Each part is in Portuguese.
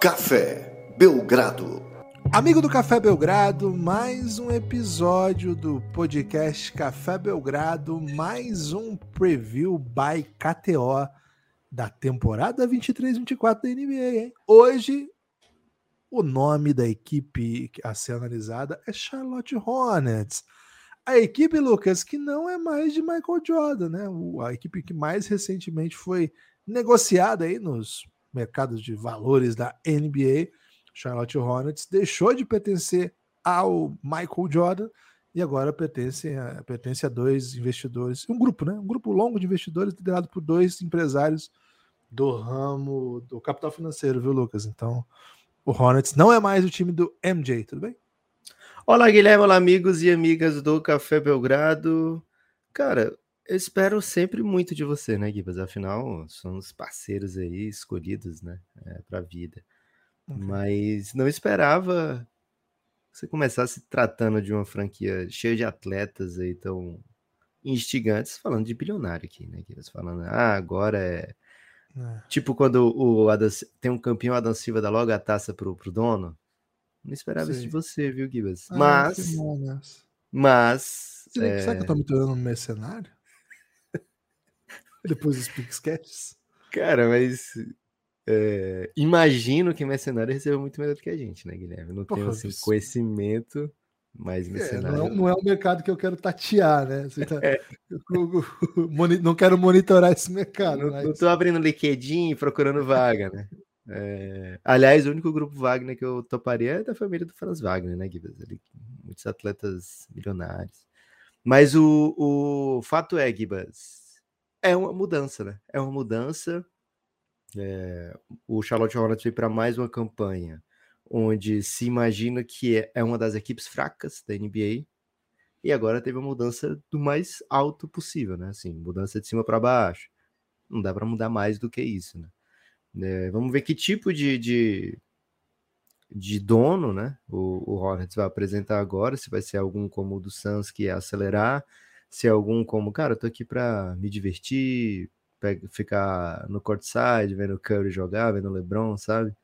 Café Belgrado. Amigo do Café Belgrado, mais um episódio do podcast Café Belgrado, mais um preview by KTO da temporada 23-24 da NBA. Hein? Hoje, o nome da equipe a ser analisada é Charlotte Hornets. A equipe, Lucas, que não é mais de Michael Jordan, né? A equipe que mais recentemente foi negociada aí nos mercados de valores da NBA. Charlotte Hornets deixou de pertencer ao Michael Jordan e agora pertence a, pertence a dois investidores, um grupo, né? Um grupo longo de investidores liderado por dois empresários do ramo do capital financeiro, viu, Lucas? Então, o Hornets não é mais o time do MJ, tudo bem? Olá, Guilherme, olá, amigos e amigas do Café Belgrado. Cara, eu espero sempre muito de você, né, Gibas? Afinal, somos parceiros aí escolhidos, né, é, para a vida. Okay. Mas não esperava que você começasse tratando de uma franquia cheia de atletas aí tão instigantes, falando de bilionário aqui, né, Gibas? Falando, ah, agora é. é. Tipo quando o Adam, tem um campeão Adam Silva dá logo a taça pro, pro dono. Não esperava Sim. isso de você, viu, Gibas? Ah, mas. Mas. Será, é... que eu tô me tornando um mercenário? Depois dos Pixcats? Cara, mas é, imagino que mercenário receba muito melhor do que a gente, né, Guilherme? Não tenho assim, conhecimento, mas mercenário. É, não, é, não, é um mercado que eu quero tatear, né? Tá, é. não quero monitorar esse mercado. Não, mas... não tô abrindo LinkedIn procurando vaga, né? É... Aliás, o único grupo Wagner que eu toparia é da família do Franz Wagner, né, Guilherme? Muitos atletas milionários. Mas o, o fato é, Gibas, é uma mudança, né? É uma mudança. É, o Charlotte Hornets veio para mais uma campanha onde se imagina que é, é uma das equipes fracas da NBA e agora teve uma mudança do mais alto possível, né? Assim, mudança de cima para baixo. Não dá para mudar mais do que isso, né? É, vamos ver que tipo de, de, de dono, né? O, o Hornets vai apresentar agora, se vai ser algum como o do Suns que é acelerar, se é algum como, cara, eu tô aqui para me divertir, ficar no courtside, vendo o Curry jogar, vendo o LeBron, sabe?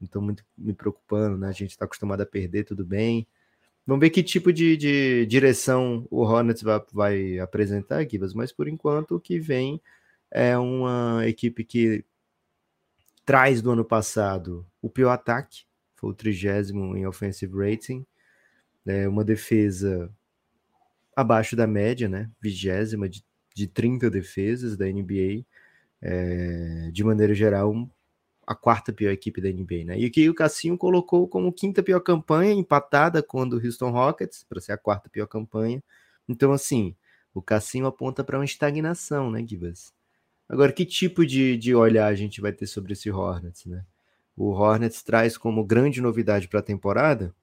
Não tô muito me preocupando, né? A gente tá acostumado a perder, tudo bem. Vamos ver que tipo de, de direção o Hornets vai, vai apresentar, Gibas, mas por enquanto o que vem é uma equipe que traz do ano passado o pior ataque, foi o trigésimo em offensive rating, é uma defesa abaixo da média, né? Vigésima de, de 30 defesas da NBA. É, de maneira geral, a quarta pior equipe da NBA, né? E que o Cassinho colocou como quinta pior campanha, empatada com a do Houston Rockets, para ser a quarta pior campanha. Então, assim, o Cassinho aponta para uma estagnação, né, Gibas? Agora, que tipo de, de olhar a gente vai ter sobre esse Hornets, né? O Hornets traz como grande novidade para a temporada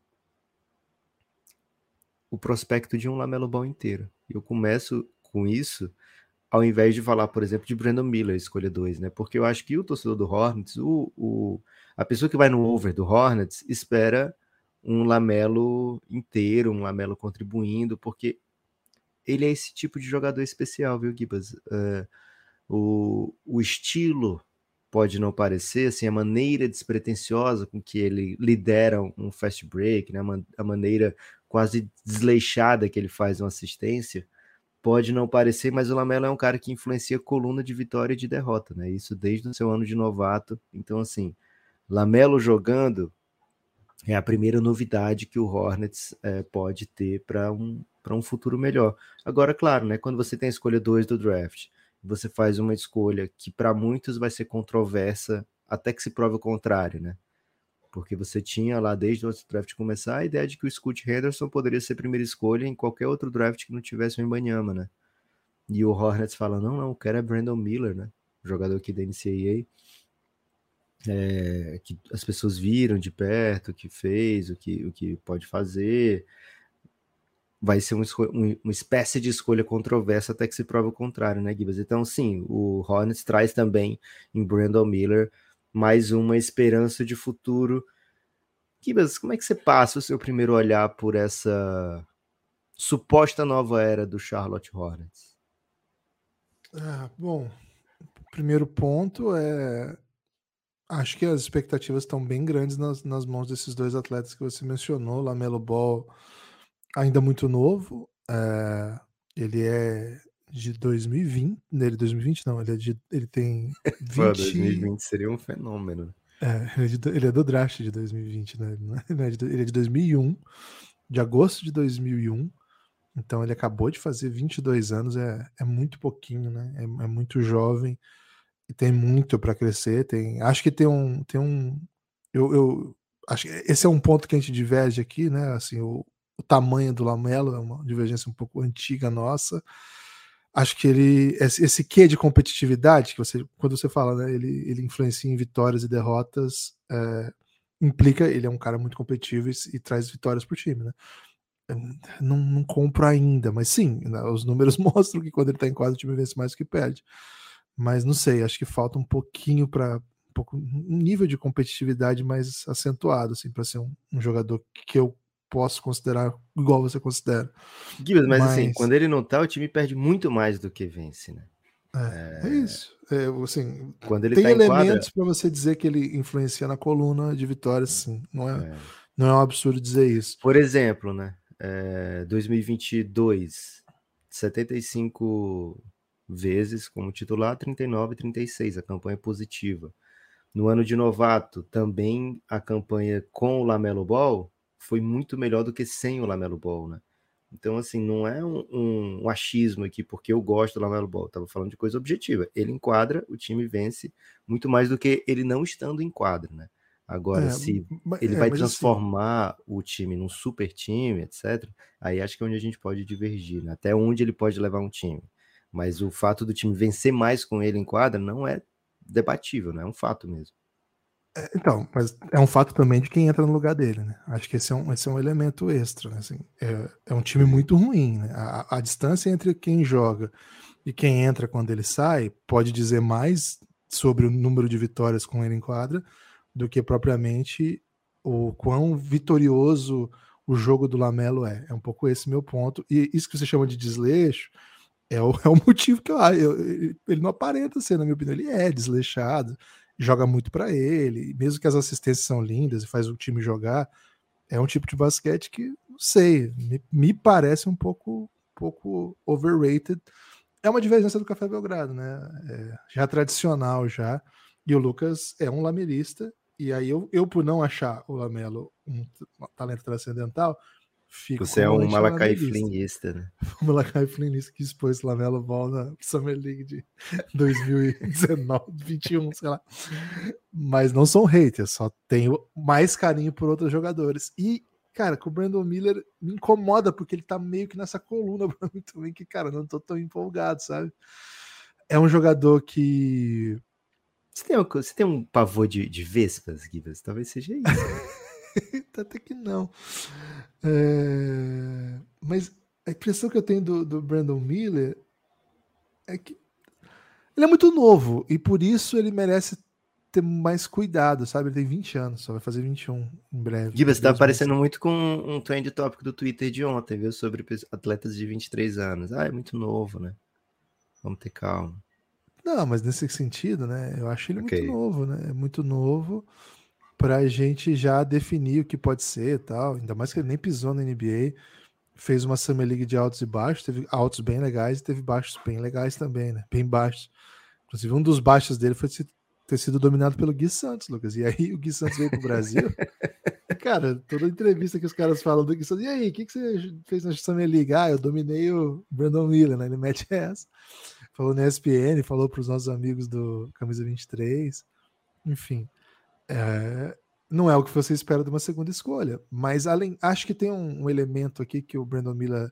o prospecto de um Lamelo Ball inteiro. Eu começo com isso ao invés de falar, por exemplo, de Brandon Miller, escolha 2, né? Porque eu acho que o torcedor do Hornets, o, o, a pessoa que vai no over do Hornets, espera um Lamelo inteiro, um Lamelo contribuindo, porque ele é esse tipo de jogador especial, viu, Gibas? Uh, o, o estilo pode não parecer, assim, a maneira despretensiosa com que ele lidera um fast break, né? a maneira quase desleixada que ele faz uma assistência, pode não parecer, mas o Lamelo é um cara que influencia coluna de vitória e de derrota, né? Isso desde o seu ano de novato. Então, assim, Lamelo jogando é a primeira novidade que o Hornets é, pode ter para um, um futuro melhor. Agora, claro, né? Quando você tem a escolha 2 do draft, você faz uma escolha que para muitos vai ser controversa até que se prove o contrário, né? Porque você tinha lá desde o draft começar a ideia de que o Scott Henderson poderia ser primeira escolha em qualquer outro draft que não tivesse o Embanyama, né? E o Hornets fala, não, não, o cara é Brandon Miller, né? Jogador aqui da NCAA, é, que as pessoas viram de perto o que fez, o que, o que pode fazer. Vai ser um, um, uma espécie de escolha controversa até que se prove o contrário, né, Gibas? Então, sim, o Hornets traz também em Brandon Miller mais uma esperança de futuro. Kibas, como é que você passa o seu primeiro olhar por essa suposta nova era do Charlotte Hornets? Ah, bom, primeiro ponto é Acho que as expectativas estão bem grandes nas, nas mãos desses dois atletas que você mencionou. Lamelo Ball, ainda muito novo. É, ele é de 2020. Nele, 2020 não, ele, é de, ele tem 20. Pô, 2020 seria um fenômeno. É, ele, é de, ele é do draft de 2020, né? Ele é de, ele é de 2001, de agosto de 2001. Então ele acabou de fazer 22 anos, é, é muito pouquinho, né? É, é muito jovem e tem muito para crescer. Tem, acho que tem um, tem um, eu, eu acho que esse é um ponto que a gente diverge aqui, né? Assim, o, o tamanho do Lamelo é uma divergência um pouco antiga nossa. Acho que ele esse, quê de competitividade que você quando você fala, né? Ele, ele influencia em vitórias e derrotas. É, implica ele é um cara muito competitivo e, e traz vitórias para o time, né? não, não compro ainda, mas sim, né, os números mostram que quando ele está em quadro o time vence mais do que perde. Mas não sei, acho que falta um pouquinho para um, pouco, um nível de competitividade mais acentuado, assim, para ser um, um, jogador que eu posso considerar igual você considera. Gibbs, mas, mas, assim, quando ele não tá, o time perde muito mais do que vence, né? É, é... é isso. É, assim, quando ele tem tá elementos para você dizer que ele influencia na coluna de vitórias, sim. Não é, é, não é um absurdo dizer isso. Por exemplo, né? é, 2022, 75 vezes como titular, 39 e 36, a campanha positiva. No ano de novato, também a campanha com o Lamelo Ball foi muito melhor do que sem o Lamelo Ball, né? Então, assim, não é um, um, um achismo aqui, porque eu gosto do Lamelo Ball. Estava falando de coisa objetiva. Ele enquadra, o time vence muito mais do que ele não estando em quadra, né? Agora, é, se ele é, vai assim transformar assim... o time num super time, etc., aí acho que é onde a gente pode divergir, né? até onde ele pode levar um time. Mas o fato do time vencer mais com ele em quadra não é debatível, né? É um fato mesmo. Então, mas é um fato também de quem entra no lugar dele, né? Acho que esse é um, esse é um elemento extra, né? Assim, é, é um time muito ruim, né? A, a distância entre quem joga e quem entra quando ele sai pode dizer mais sobre o número de vitórias com ele em quadra do que propriamente o quão vitorioso o jogo do Lamelo é. É um pouco esse meu ponto. E isso que você chama de desleixo é o, é o motivo que eu acho. Ele não aparenta ser, na minha opinião. Ele é desleixado, joga muito para ele, mesmo que as assistências são lindas e faz o time jogar. É um tipo de basquete que, não sei, me, me parece um pouco, um pouco overrated. É uma divergência do Café Belgrado, né? É, já tradicional já. E o Lucas é um lamelista e aí eu, eu por não achar o Lamelo um, talento transcendental, fico Você é um Malakai Flinguista, né? O Malakai Flinguista que expôs Lamelo Ball na Summer League de 2019, 21, sei lá. Mas não sou um hater, só tenho mais carinho por outros jogadores. E, cara, com o Brandon Miller me incomoda, porque ele tá meio que nessa coluna pra mim também, que, cara, não tô tão empolgado, sabe? É um jogador que você tem, você tem um pavor de, de vespas, Gibas? Talvez seja isso. Né? Até que não. É... Mas a impressão que eu tenho do, do Brandon Miller é que ele é muito novo e por isso ele merece ter mais cuidado, sabe? Ele tem 20 anos, só vai fazer 21 em breve. Gibas, você tá parecendo muito com um trend tópico do Twitter de ontem, viu? Sobre atletas de 23 anos. Ah, é muito novo, né? Vamos ter calma. Não, mas nesse sentido, né? Eu acho ele okay. muito novo, né? É muito novo para a gente já definir o que pode ser e tal. Ainda mais que ele nem pisou na NBA. Fez uma Summer League de altos e baixos, teve altos bem legais e teve baixos bem legais também, né? Bem baixos. Inclusive, um dos baixos dele foi ter sido dominado pelo Gui Santos, Lucas. E aí o Gui Santos veio pro Brasil. cara, toda entrevista que os caras falam do Gui Santos, e aí, o que, que você fez na Summer League? Ah, eu dominei o Brandon Miller, né? Ele mete essa falou na ESPN, falou para os nossos amigos do Camisa 23. Enfim, é, não é o que você espera de uma segunda escolha. Mas além, acho que tem um, um, elemento aqui que o Brandon Miller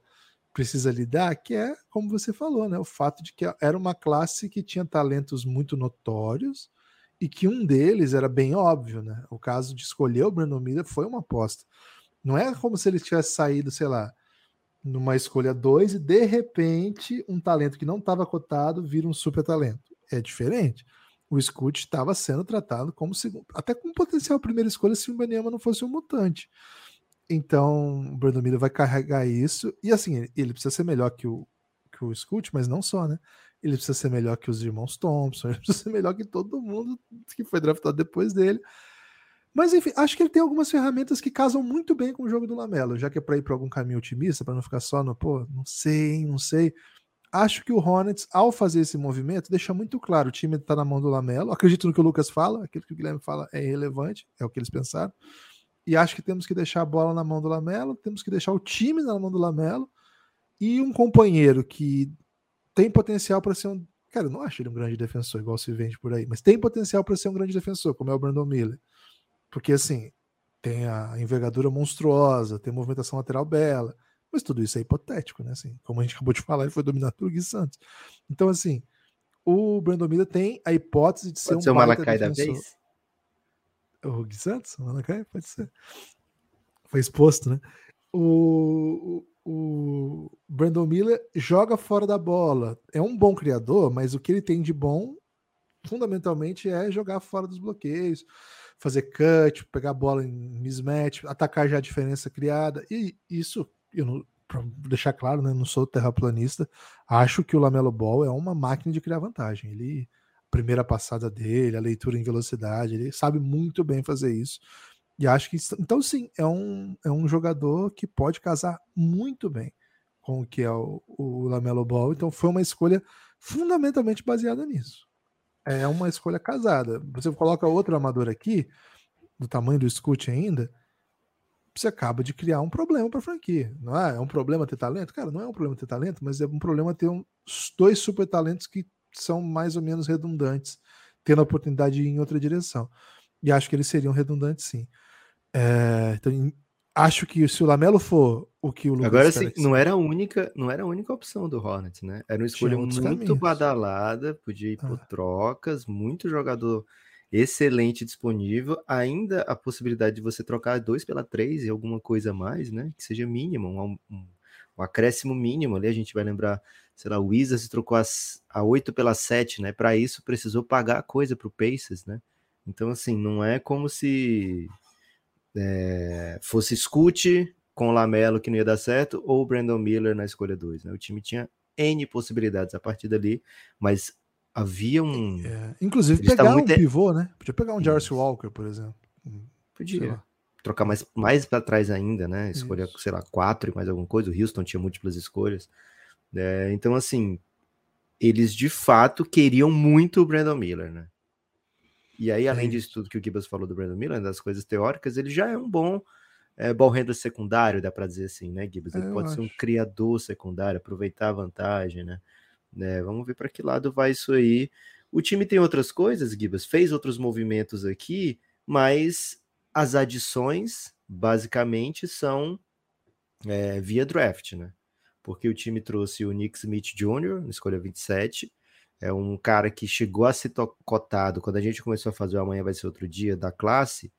precisa lidar, que é, como você falou, né, o fato de que era uma classe que tinha talentos muito notórios e que um deles era bem óbvio, né? O caso de escolher o Brandon Miller foi uma aposta. Não é como se ele tivesse saído, sei lá, numa escolha 2 e de repente um talento que não estava cotado vira um super talento. É diferente. O Scoot estava sendo tratado como segundo, até com potencial primeira escolha se o Benema não fosse um mutante. Então, o Brandon Miller vai carregar isso e assim, ele precisa ser melhor que o que o Scoot, mas não só, né? ele precisa ser melhor que os irmãos Thompson, ele precisa ser melhor que todo mundo que foi draftado depois dele. Mas enfim, acho que ele tem algumas ferramentas que casam muito bem com o jogo do Lamelo, já que é para ir para algum caminho otimista, para não ficar só no, pô, não sei, não sei. Acho que o Hornets, ao fazer esse movimento, deixa muito claro: o time está na mão do Lamelo. Acredito no que o Lucas fala, aquilo que o Guilherme fala é irrelevante, é o que eles pensaram. E acho que temos que deixar a bola na mão do Lamelo, temos que deixar o time na mão do Lamelo e um companheiro que tem potencial para ser um. Cara, eu não acho ele um grande defensor, igual se vende por aí, mas tem potencial para ser um grande defensor, como é o Brandon Miller. Porque, assim, tem a envergadura monstruosa, tem movimentação lateral bela, mas tudo isso é hipotético, né? Assim, como a gente acabou de falar, ele foi dominado pelo Gui Santos. Então, assim, o Brandon Miller tem a hipótese de ser Pode um ser o Malakai da vez? O Gui Santos? O Malakai? Pode ser. Foi exposto, né? O, o Brandon Miller joga fora da bola. É um bom criador, mas o que ele tem de bom, fundamentalmente, é jogar fora dos bloqueios, fazer cut, pegar a bola em mismatch, atacar já a diferença criada. E isso, eu não, para deixar claro, né, não sou terraplanista, acho que o Lamelo Ball é uma máquina de criar vantagem. Ele primeira passada dele, a leitura em velocidade, ele sabe muito bem fazer isso. E acho que então sim, é um, é um jogador que pode casar muito bem com o que é o, o Lamelo Ball. Então foi uma escolha fundamentalmente baseada nisso. É uma escolha casada. Você coloca outro amador aqui, do tamanho do Scoot ainda, você acaba de criar um problema para a franquia. Não é? é um problema ter talento? Cara, não é um problema ter talento, mas é um problema ter um, dois super talentos que são mais ou menos redundantes, tendo a oportunidade de ir em outra direção. E acho que eles seriam redundantes sim. É, então, acho que se o Lamelo for o que o Lucas Agora sim, não era a única, não era a única opção do Hornets, né? Era uma escolha muito caminhos. badalada, podia ir por ah. trocas, muito jogador excelente disponível, ainda a possibilidade de você trocar dois pela três e alguma coisa a mais, né? Que seja mínimo, um, um, um acréscimo mínimo ali. A gente vai lembrar, sei lá, o Wizards trocou as, a oito pela sete, né? Para isso precisou pagar coisa para o Pacers, né? Então, assim, não é como se é, fosse Scoot com o Lamelo que não ia dar certo, ou o Brandon Miller na escolha 2. Né? O time tinha N possibilidades a partir dali, mas havia um. É, inclusive pegar um pivô, né? Podia pegar um Jarvis Walker, por exemplo. Podia. Trocar mais, mais para trás ainda, né? Escolher, Isso. sei lá, quatro e mais alguma coisa. O Houston tinha múltiplas escolhas. É, então, assim, eles de fato queriam muito o Brandon Miller, né? E aí, além é disso tudo que o Gibbs falou do Brandon Miller, das coisas teóricas, ele já é um bom é, ball handler secundário, dá para dizer assim, né, Gibbs? Ele é, pode ser um criador secundário, aproveitar a vantagem, né? Né? Vamos ver para que lado vai isso aí. O time tem outras coisas, Gibbs, fez outros movimentos aqui, mas as adições, basicamente, são é, via draft, né? Porque o time trouxe o Nick Smith Jr., na escolha 27, é um cara que chegou a ser cotado quando a gente começou a fazer o Amanhã Vai Ser Outro Dia da classe.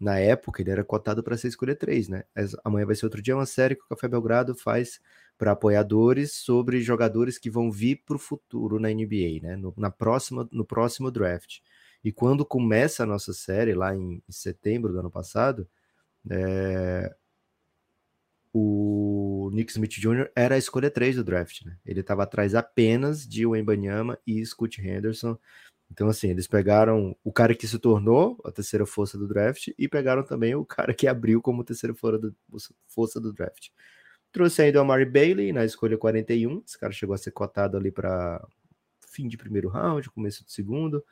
Na época, ele era cotado para ser escolha 3, né? Amanhã Vai Ser Outro Dia é uma série que o Café Belgrado faz para apoiadores sobre jogadores que vão vir para o futuro na NBA, né? No, na próxima, no próximo draft. E quando começa a nossa série, lá em, em setembro do ano passado, é, o Nick Smith Jr. era a escolha 3 do draft, né? Ele estava atrás apenas de Wembanyama e Scott Henderson. Então, assim, eles pegaram o cara que se tornou a terceira força do draft e pegaram também o cara que abriu como terceira força do draft. Trouxe ainda o Amari Bailey na escolha 41. Esse cara chegou a ser cotado ali para fim de primeiro round, começo do segundo.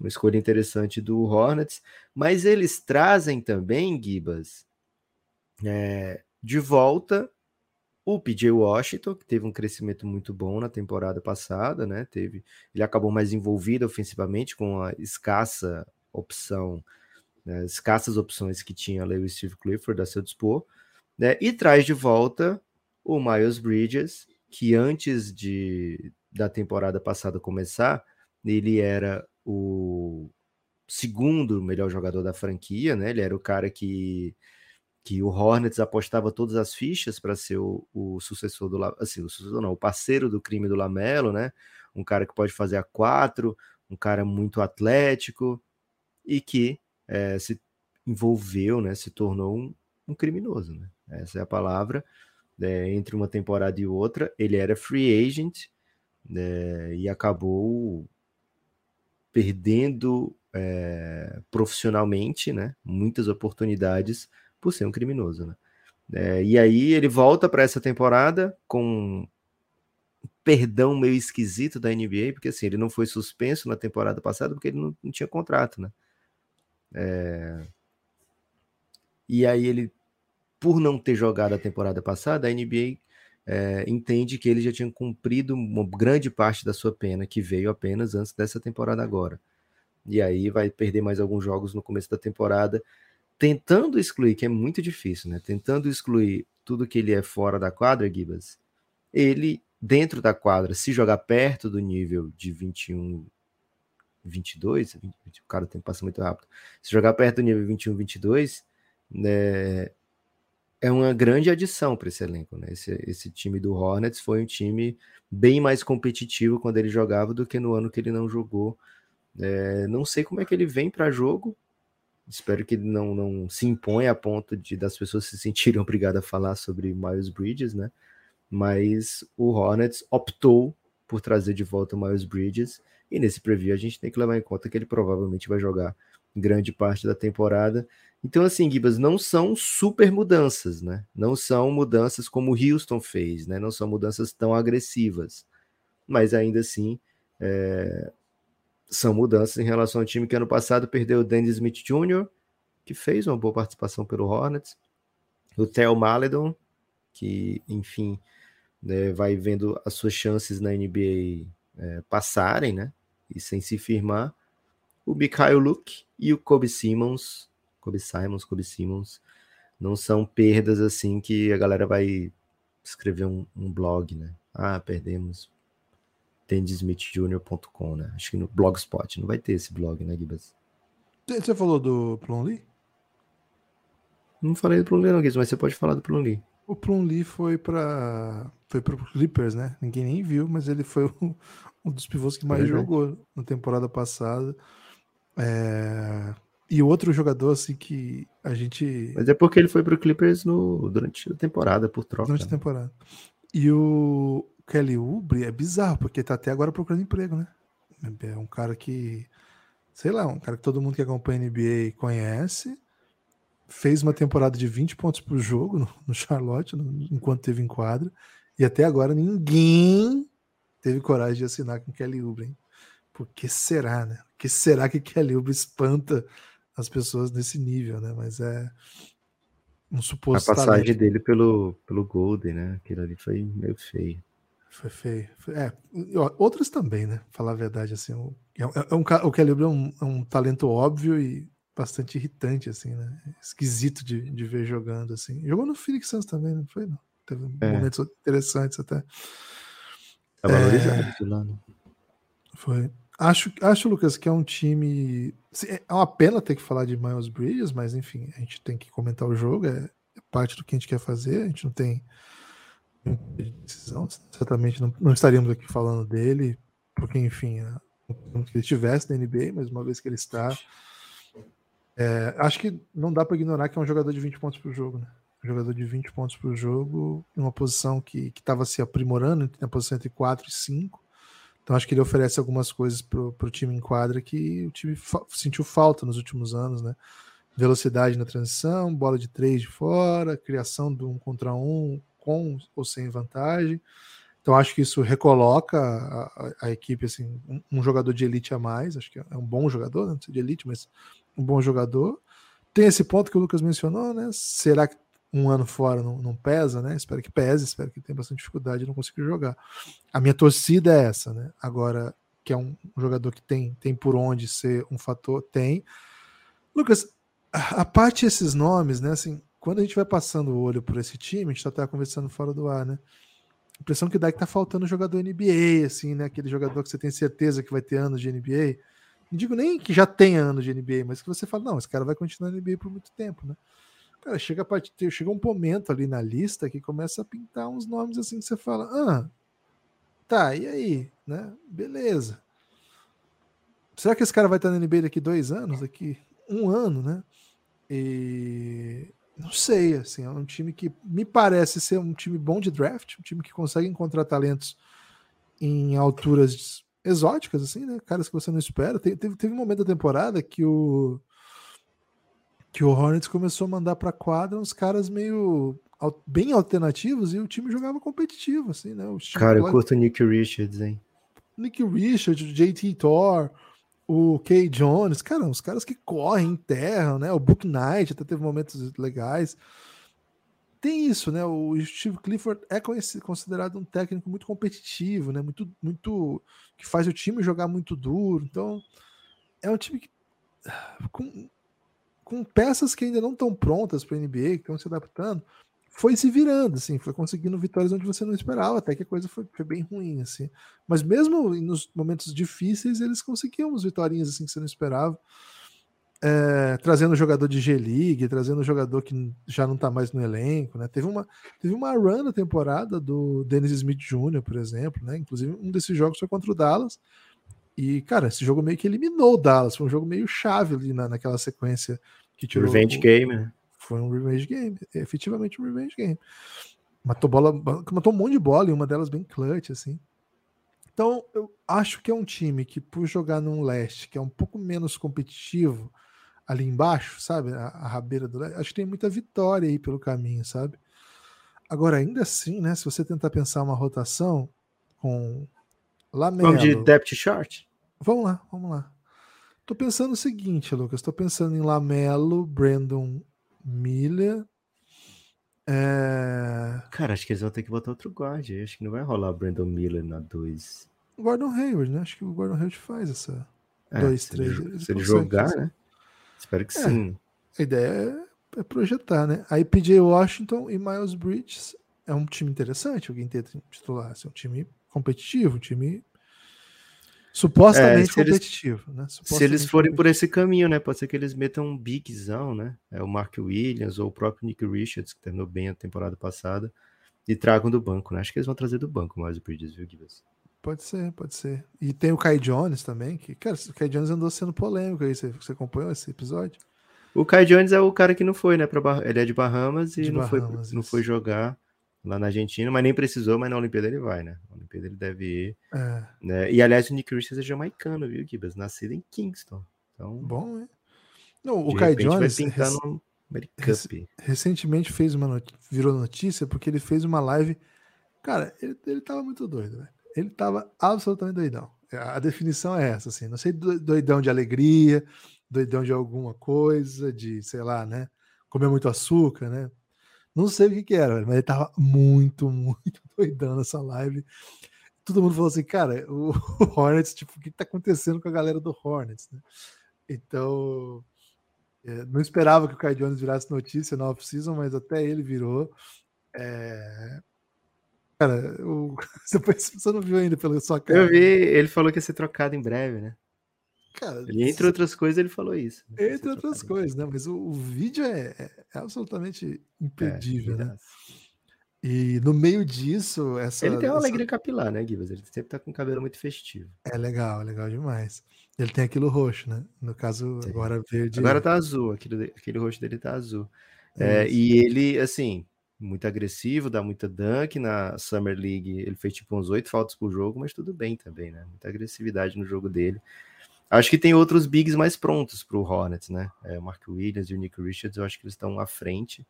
Uma escolha interessante do Hornets. Mas eles trazem também, Gibas, é, de volta, o PJ Washington, que teve um crescimento muito bom na temporada passada, né? Teve, ele acabou mais envolvido ofensivamente com a escassa opção, né? escassas opções que tinha o Steve Clifford a seu dispor, né? E traz de volta o Miles Bridges, que antes de da temporada passada começar, ele era o segundo melhor jogador da franquia, né? Ele era o cara que que o Hornets apostava todas as fichas para ser o, o, sucessor do assim, o sucessor não, o parceiro do crime do Lamelo, né? Um cara que pode fazer a quatro, um cara muito atlético e que é, se envolveu, né? Se tornou um, um criminoso, né? Essa é a palavra. É, entre uma temporada e outra, ele era free agent, é, e acabou perdendo é, profissionalmente, né? Muitas oportunidades por ser um criminoso, né? É, e aí ele volta para essa temporada com perdão meio esquisito da NBA, porque assim, ele não foi suspenso na temporada passada porque ele não, não tinha contrato, né? É... E aí ele, por não ter jogado a temporada passada, a NBA é, entende que ele já tinha cumprido uma grande parte da sua pena, que veio apenas antes dessa temporada agora. E aí vai perder mais alguns jogos no começo da temporada, tentando excluir, que é muito difícil, né? Tentando excluir tudo que ele é fora da quadra, Gibas, ele dentro da quadra, se jogar perto do nível de 21, 22, 20, o cara tem que passar muito rápido. Se jogar perto do nível 21, 22, né, é uma grande adição para esse elenco. Né? Esse, esse time do Hornets foi um time bem mais competitivo quando ele jogava do que no ano que ele não jogou. É, não sei como é que ele vem para jogo. Espero que ele não, não se imponha a ponto de das pessoas se sentirem obrigadas a falar sobre Miles Bridges, né? mas o Hornets optou por trazer de volta o Miles Bridges, e nesse preview a gente tem que levar em conta que ele provavelmente vai jogar grande parte da temporada. Então, assim, Gibas, não são super mudanças, né? Não são mudanças como o Houston fez, né? Não são mudanças tão agressivas. Mas ainda assim, é... são mudanças em relação ao time que ano passado perdeu o Danny Smith Jr., que fez uma boa participação pelo Hornets, o Theo Maledon, que, enfim, né, vai vendo as suas chances na NBA é, passarem, né? E sem se firmar. O Mikhail Luke e o Kobe Simmons, Kobe Simons, Kobe Simmons, não são perdas assim que a galera vai escrever um, um blog, né? Ah, perdemos tendismithjr.com, né? Acho que no Blogspot não vai ter esse blog, né, Gibas? Você falou do Plumlee? Não falei do Plumlee não, Gibas, mas você pode falar do Plumlee. O Plumlee foi para foi pro Clippers, né? Ninguém nem viu, mas ele foi um, um dos pivôs que mais é jogou na temporada passada. É... E outro jogador, assim, que a gente. Mas é porque ele foi pro Clippers no... durante a temporada, por troca. Durante a né? temporada. E o Kelly Oubre é bizarro, porque tá até agora procurando emprego, né? É um cara que. Sei lá, um cara que todo mundo que acompanha a NBA conhece fez uma temporada de 20 pontos por jogo no, no Charlotte, no, enquanto teve em quadra, e até agora ninguém teve coragem de assinar com Kelly Oubre. Por que será, né? Por que será que Kelly Oubre espanta as pessoas nesse nível, né? Mas é um suposto A passagem talento. dele pelo, pelo Golden, né? Aquilo ali foi meio feio. Foi feio. Foi, é, outras também, né? Falar a verdade, assim. O, é, é um, o Kelly Oubre é um, é um talento óbvio e bastante irritante, assim, né? Esquisito de, de ver jogando, assim. Jogou no Phoenix Suns também, não foi? Não. Teve é. momentos interessantes até. Tá valorizado é... lá, né? Foi. Acho, acho, Lucas, que é um time. É uma pena ter que falar de Miles Bridges, mas enfim, a gente tem que comentar o jogo, é, é parte do que a gente quer fazer, a gente não tem decisão, certamente não, não estaríamos aqui falando dele, porque enfim, é, que ele estivesse na NBA, mas uma vez que ele está, é, acho que não dá para ignorar que é um jogador de 20 pontos por jogo, né? Um jogador de 20 pontos por jogo, em uma posição que estava se aprimorando, na posição entre 4 e 5. Então acho que ele oferece algumas coisas para o time em quadra que o time fa sentiu falta nos últimos anos, né? Velocidade na transição, bola de três de fora, criação do um contra um com ou sem vantagem. Então acho que isso recoloca a, a, a equipe assim, um, um, jogador de elite a mais. Acho que é um bom jogador, não sei de elite, mas um bom jogador. Tem esse ponto que o Lucas mencionou, né? Será que um ano fora não, não pesa, né? Espero que pese, espero que tenha bastante dificuldade e não consiga jogar. A minha torcida é essa, né? Agora, que é um, jogador que tem, tem por onde ser um fator, tem. Lucas, a parte desses nomes, né? Assim, quando a gente vai passando o olho por esse time, a gente tá conversando fora do ar, né? A impressão que dá é que tá faltando jogador NBA, assim, né? Aquele jogador que você tem certeza que vai ter anos de NBA. Não digo nem que já tenha anos de NBA, mas que você fala, não, esse cara vai continuar na NBA por muito tempo, né? Cara, chega, chega um momento ali na lista que começa a pintar uns nomes assim que você fala, ah, tá, e aí, né? Beleza. Será que esse cara vai estar na NBA daqui dois anos, daqui um ano, né? E não sei, assim, é um time que me parece ser um time bom de draft, um time que consegue encontrar talentos em alturas exóticas, assim, né? Caras que você não espera. Teve, teve um momento da temporada que o que o Hornets começou a mandar para quadra uns caras meio bem alternativos e o time jogava competitivo, assim, né? Cara, eu curto o Nick Richards, hein? Nick Richards, o JT Thor, o Kay Jones, cara, os caras que correm, enterram, né? O Book Knight até teve momentos legais. Tem isso, né? O Steve Clifford é considerado um técnico muito competitivo, né? Muito, muito que faz o time jogar muito duro. Então, é um time que com, com peças que ainda não estão prontas para a NBA, que estão se adaptando, foi se virando, assim, foi conseguindo vitórias onde você não esperava, até que a coisa foi, foi bem ruim, assim. Mas mesmo nos momentos difíceis, eles conseguiam umas vitórias assim que você não esperava. É, trazendo jogador de G-League, trazendo jogador que já não está mais no elenco, né? Teve uma, teve uma run na temporada do Dennis Smith Jr., por exemplo, né? Inclusive, um desses jogos foi contra o Dallas. E, cara, esse jogo meio que eliminou o Dallas. Foi um jogo meio chave ali na, naquela sequência que tirou. Revenge o, game, né? Foi um revenge game, efetivamente um revenge game. Matou bola, matou um monte de bola e uma delas bem clutch, assim. Então, eu acho que é um time que, por jogar num leste que é um pouco menos competitivo ali embaixo, sabe? A, a rabeira do leste, acho que tem muita vitória aí pelo caminho, sabe? Agora, ainda assim, né? Se você tentar pensar uma rotação com Lamelo... Vamos de depth chart? Vamos lá, vamos lá. Tô pensando o seguinte, Lucas. Tô pensando em Lamelo, Brandon Miller. É... Cara, acho que eles vão ter que botar outro guard. Acho que não vai rolar o Brandon Miller na 2. Gordon Hayward, né? Acho que o Gordon Hayward faz essa 2, 3. É, se, se ele jogar, fazer. né? Espero que é, sim. A ideia é, é, projetar, né? Aí PJ Washington e Miles Bridges é um time interessante, alguém ter titular. Assim, um time competitivo, um time Supostamente é, competitivo, eles, né? Supostamente se eles forem por esse caminho, né? Pode ser que eles metam um bigzão, né? É o Mark Williams ou o próprio Nick Richards, que terminou bem a temporada passada, e tragam do banco, né? Acho que eles vão trazer do banco mais o Bridges, viu, Gibbs? Pode ser, pode ser. E tem o Kai Jones também, que, cara, o Kai Jones andou sendo polêmico aí. Você, você acompanhou esse episódio? O Kai Jones é o cara que não foi, né? Pra, ele é de Bahamas e de não, Bahamas, foi, não foi jogar lá na Argentina, mas nem precisou, mas na Olimpíada ele vai, né? Na Olimpíada ele deve ir. É. Né? E aliás, o Nick Richards é jamaicano, viu, Gibas? Nascido em Kingston. Então, Bom, né? Não, o Kai Jones vai pintar no rec recentemente fez uma not virou notícia porque ele fez uma live. Cara, ele, ele tava muito doido, velho. Ele tava absolutamente doidão. A definição é essa, assim. Não sei doidão de alegria, doidão de alguma coisa, de, sei lá, né? Comer muito açúcar, né? Não sei o que, que era, mas ele tava muito, muito doidão nessa live. Todo mundo falou assim, cara, o, Hornets, tipo, o que tá acontecendo com a galera do Hornets, né? Então, é, não esperava que o Kai Jones virasse notícia na off-season, mas até ele virou. É... Cara, o... você não viu ainda pela sua cara. Eu vi, ele falou que ia ser trocado em breve, né? Cara, e entre outras coisas, ele falou isso. Né? Entre outras coisas, né? Mas o, o vídeo é, é, absolutamente impedível, é, né? E no meio disso, essa. Ele tem uma essa... alegria capilar, né, Guivas? Ele sempre tá com o cabelo muito festivo. É legal, é legal demais. Ele tem aquilo roxo, né? No caso, Sim. agora verde. Agora tá azul, aquele, aquele roxo dele tá azul. É, e ele, assim, muito agressivo, dá muita dunk na Summer League. Ele fez tipo uns oito faltas por jogo, mas tudo bem também, né? Muita agressividade no jogo dele. Acho que tem outros bigs mais prontos para o Hornets, né? É, o Mark Williams e o Nick Richards, eu acho que eles estão à frente.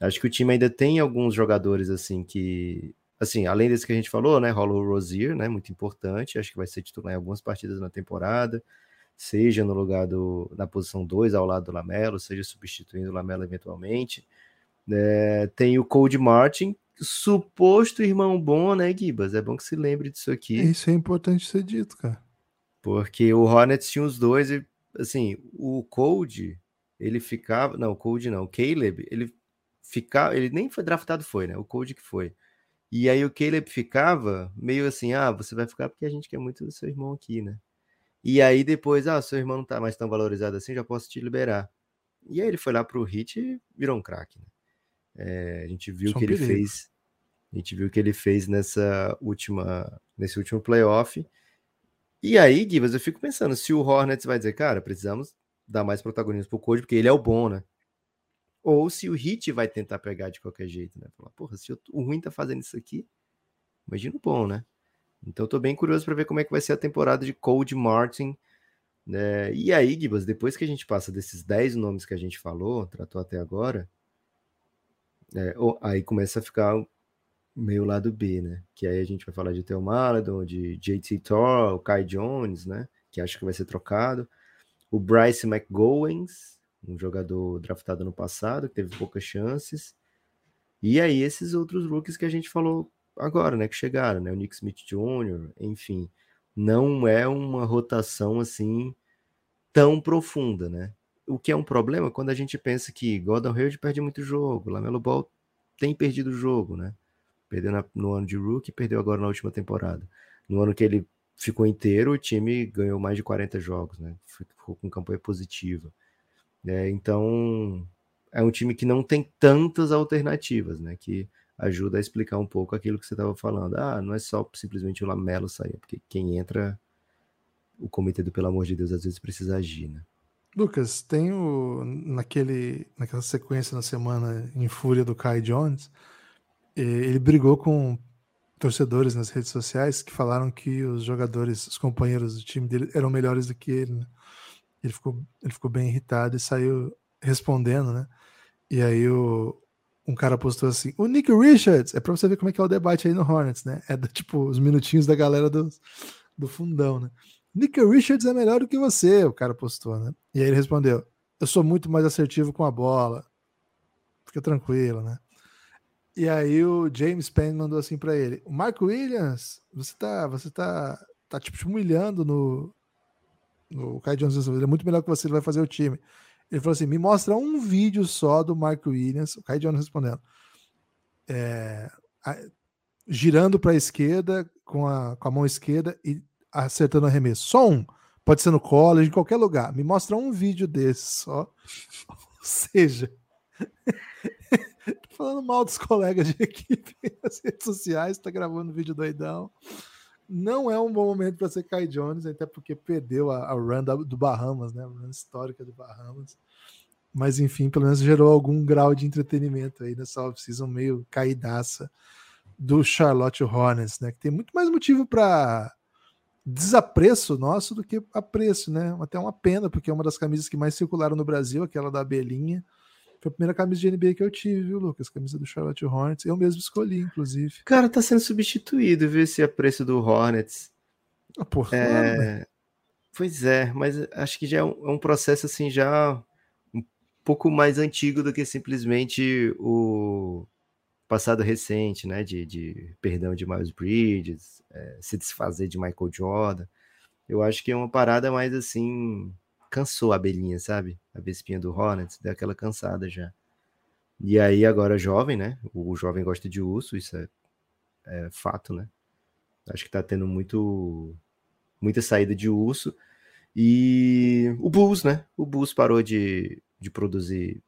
Acho que o time ainda tem alguns jogadores assim que, assim, além desse que a gente falou, né? Rola o Rozier, né? Muito importante. Acho que vai ser titular em algumas partidas na temporada, seja no lugar do na posição 2 ao lado do Lamelo, seja substituindo o Lamelo eventualmente. É, tem o Cold Martin, suposto irmão bom, né, Gibas? É bom que se lembre disso aqui. Isso é importante ser dito, cara. Porque o Hornets tinha os dois e, assim, o Cold, ele ficava... Não, o Cold não. O Caleb, ele ficava... Ele nem foi draftado, foi, né? O Cold que foi. E aí o Caleb ficava meio assim, ah, você vai ficar porque a gente quer muito do seu irmão aqui, né? E aí depois, ah, seu irmão não tá mais tão valorizado assim, já posso te liberar. E aí ele foi lá pro Hit e virou um craque, né? É, a gente viu o que ele fez. A gente viu o que ele fez nessa última, nesse último playoff. E aí, Givas, eu fico pensando, se o Hornets vai dizer, cara, precisamos dar mais protagonismo pro Code, porque ele é o bom, né? Ou se o Hit vai tentar pegar de qualquer jeito, né? Falar, porra, se o ruim tá fazendo isso aqui, imagina o bom, né? Então estou bem curioso para ver como é que vai ser a temporada de Cold Martin. Né? E aí, Gibas, depois que a gente passa desses 10 nomes que a gente falou, tratou até agora, é, aí começa a ficar meio lado B, né? Que aí a gente vai falar de Theo Maladon, de JT Thor, o Kai Jones, né? Que acho que vai ser trocado. O Bryce McGowens, um jogador draftado no passado, que teve poucas chances. E aí esses outros rookies que a gente falou agora, né? Que chegaram, né? O Nick Smith Jr., enfim. Não é uma rotação assim tão profunda, né? O que é um problema quando a gente pensa que Gordon Hayward perde muito jogo, Lamelo Ball tem perdido o jogo, né? Perdeu na, no ano de rookie, perdeu agora na última temporada. No ano que ele ficou inteiro, o time ganhou mais de 40 jogos, né? Ficou com campanha positiva. É, então, é um time que não tem tantas alternativas, né? Que ajuda a explicar um pouco aquilo que você estava falando. Ah, não é só simplesmente o Lamelo sair, porque quem entra, o comitê do pelo amor de Deus, às vezes precisa agir, né? Lucas, tem o, naquele, naquela sequência na semana em fúria do Kai Jones, ele brigou com torcedores nas redes sociais que falaram que os jogadores, os companheiros do time dele eram melhores do que ele. Né? Ele, ficou, ele ficou bem irritado e saiu respondendo, né? E aí o, um cara postou assim: o Nick Richards, é pra você ver como é que é o debate aí no Hornets, né? É do, tipo os minutinhos da galera do, do fundão, né? Nick Richards é melhor do que você, o cara postou, né? E aí ele respondeu: Eu sou muito mais assertivo com a bola. Fica tranquilo, né? E aí o James Penn mandou assim para ele: "O Mark Williams, você tá, você tá, tá tipo humilhando no no Kai Jones, ele é muito melhor que você, ele vai fazer o time". Ele falou assim: "Me mostra um vídeo só do Mark Williams". O Kai Jones respondendo: é, a, girando para a esquerda com a, com a mão esquerda e acertando o arremesso. Só um. Pode ser no college, em qualquer lugar. Me mostra um vídeo desse só. Ou seja, falando mal dos colegas de equipe nas redes sociais, tá gravando vídeo doidão. Não é um bom momento para ser Kai Jones, até porque perdeu a, a run da, do Bahamas, né? A run histórica do Bahamas. Mas enfim, pelo menos gerou algum grau de entretenimento aí nessa off-season meio caidaça do Charlotte Hornets, né? Que tem muito mais motivo para desapreço nosso do que apreço, né? Até uma pena, porque é uma das camisas que mais circularam no Brasil, aquela da abelhinha. Foi a primeira camisa de NBA que eu tive, viu, Lucas? Camisa do Charlotte Hornets. Eu mesmo escolhi, inclusive. Cara, tá sendo substituído, viu, esse apreço do Hornets. Ah, porra, é... né? Pois é, mas acho que já é um, é um, processo assim já um pouco mais antigo do que simplesmente o passado recente, né? De, de perdão de Miles Bridges, é, se desfazer de Michael Jordan. Eu acho que é uma parada mais assim cansou a abelhinha, sabe? A vespinha do Hornets, deu aquela cansada já. E aí, agora jovem, né? O jovem gosta de urso, isso é, é fato, né? Acho que tá tendo muito muita saída de urso. E o Bulls, né? O Bulls parou de, de produzir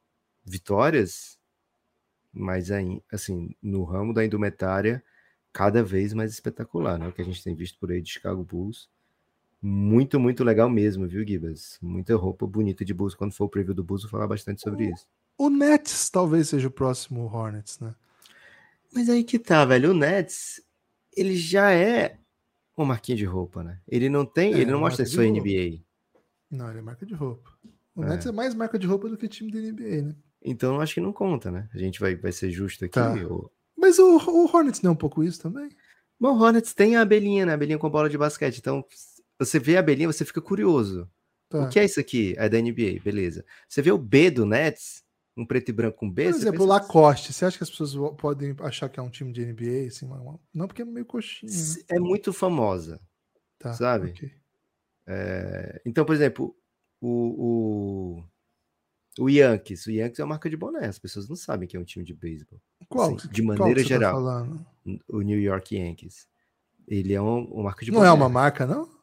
vitórias, mas aí, assim, no ramo da indumentária, cada vez mais espetacular, né? O que a gente tem visto por aí de Chicago Bulls. Muito, muito legal mesmo, viu, Gibas? Muita roupa bonita de Bulls. Quando for o preview do Bulls, vou falar bastante sobre o, isso. O Nets talvez seja o próximo Hornets, né? Mas aí que tá, velho. O Nets, ele já é uma marquinha de roupa, né? Ele não tem, é, ele não mostra só NBA. Não, ele é marca de roupa. O é. Nets é mais marca de roupa do que time da NBA, né? Então acho que não conta, né? A gente vai, vai ser justo aqui. Tá. Ou... Mas o, o Hornets não é um pouco isso também? Bom, o Hornets tem a abelhinha, né? A abelhinha com bola de basquete. Então você vê a abelhinha, você fica curioso. Tá. O que é isso aqui? É da NBA, beleza. Você vê o B do Nets, um preto e branco com B. Por exemplo, o Lacoste. Você acha que as pessoas podem achar que é um time de NBA? Assim, não, porque é meio coxinha. Né? É muito famosa. Tá, sabe? Okay. É... Então, por exemplo, o, o, o Yankees. O Yankees é uma marca de boné. As pessoas não sabem que é um time de beisebol. Qual? Assim, de maneira tá geral. Tá o New York Yankees. Ele é uma, uma marca de não boné. Não é uma marca, não?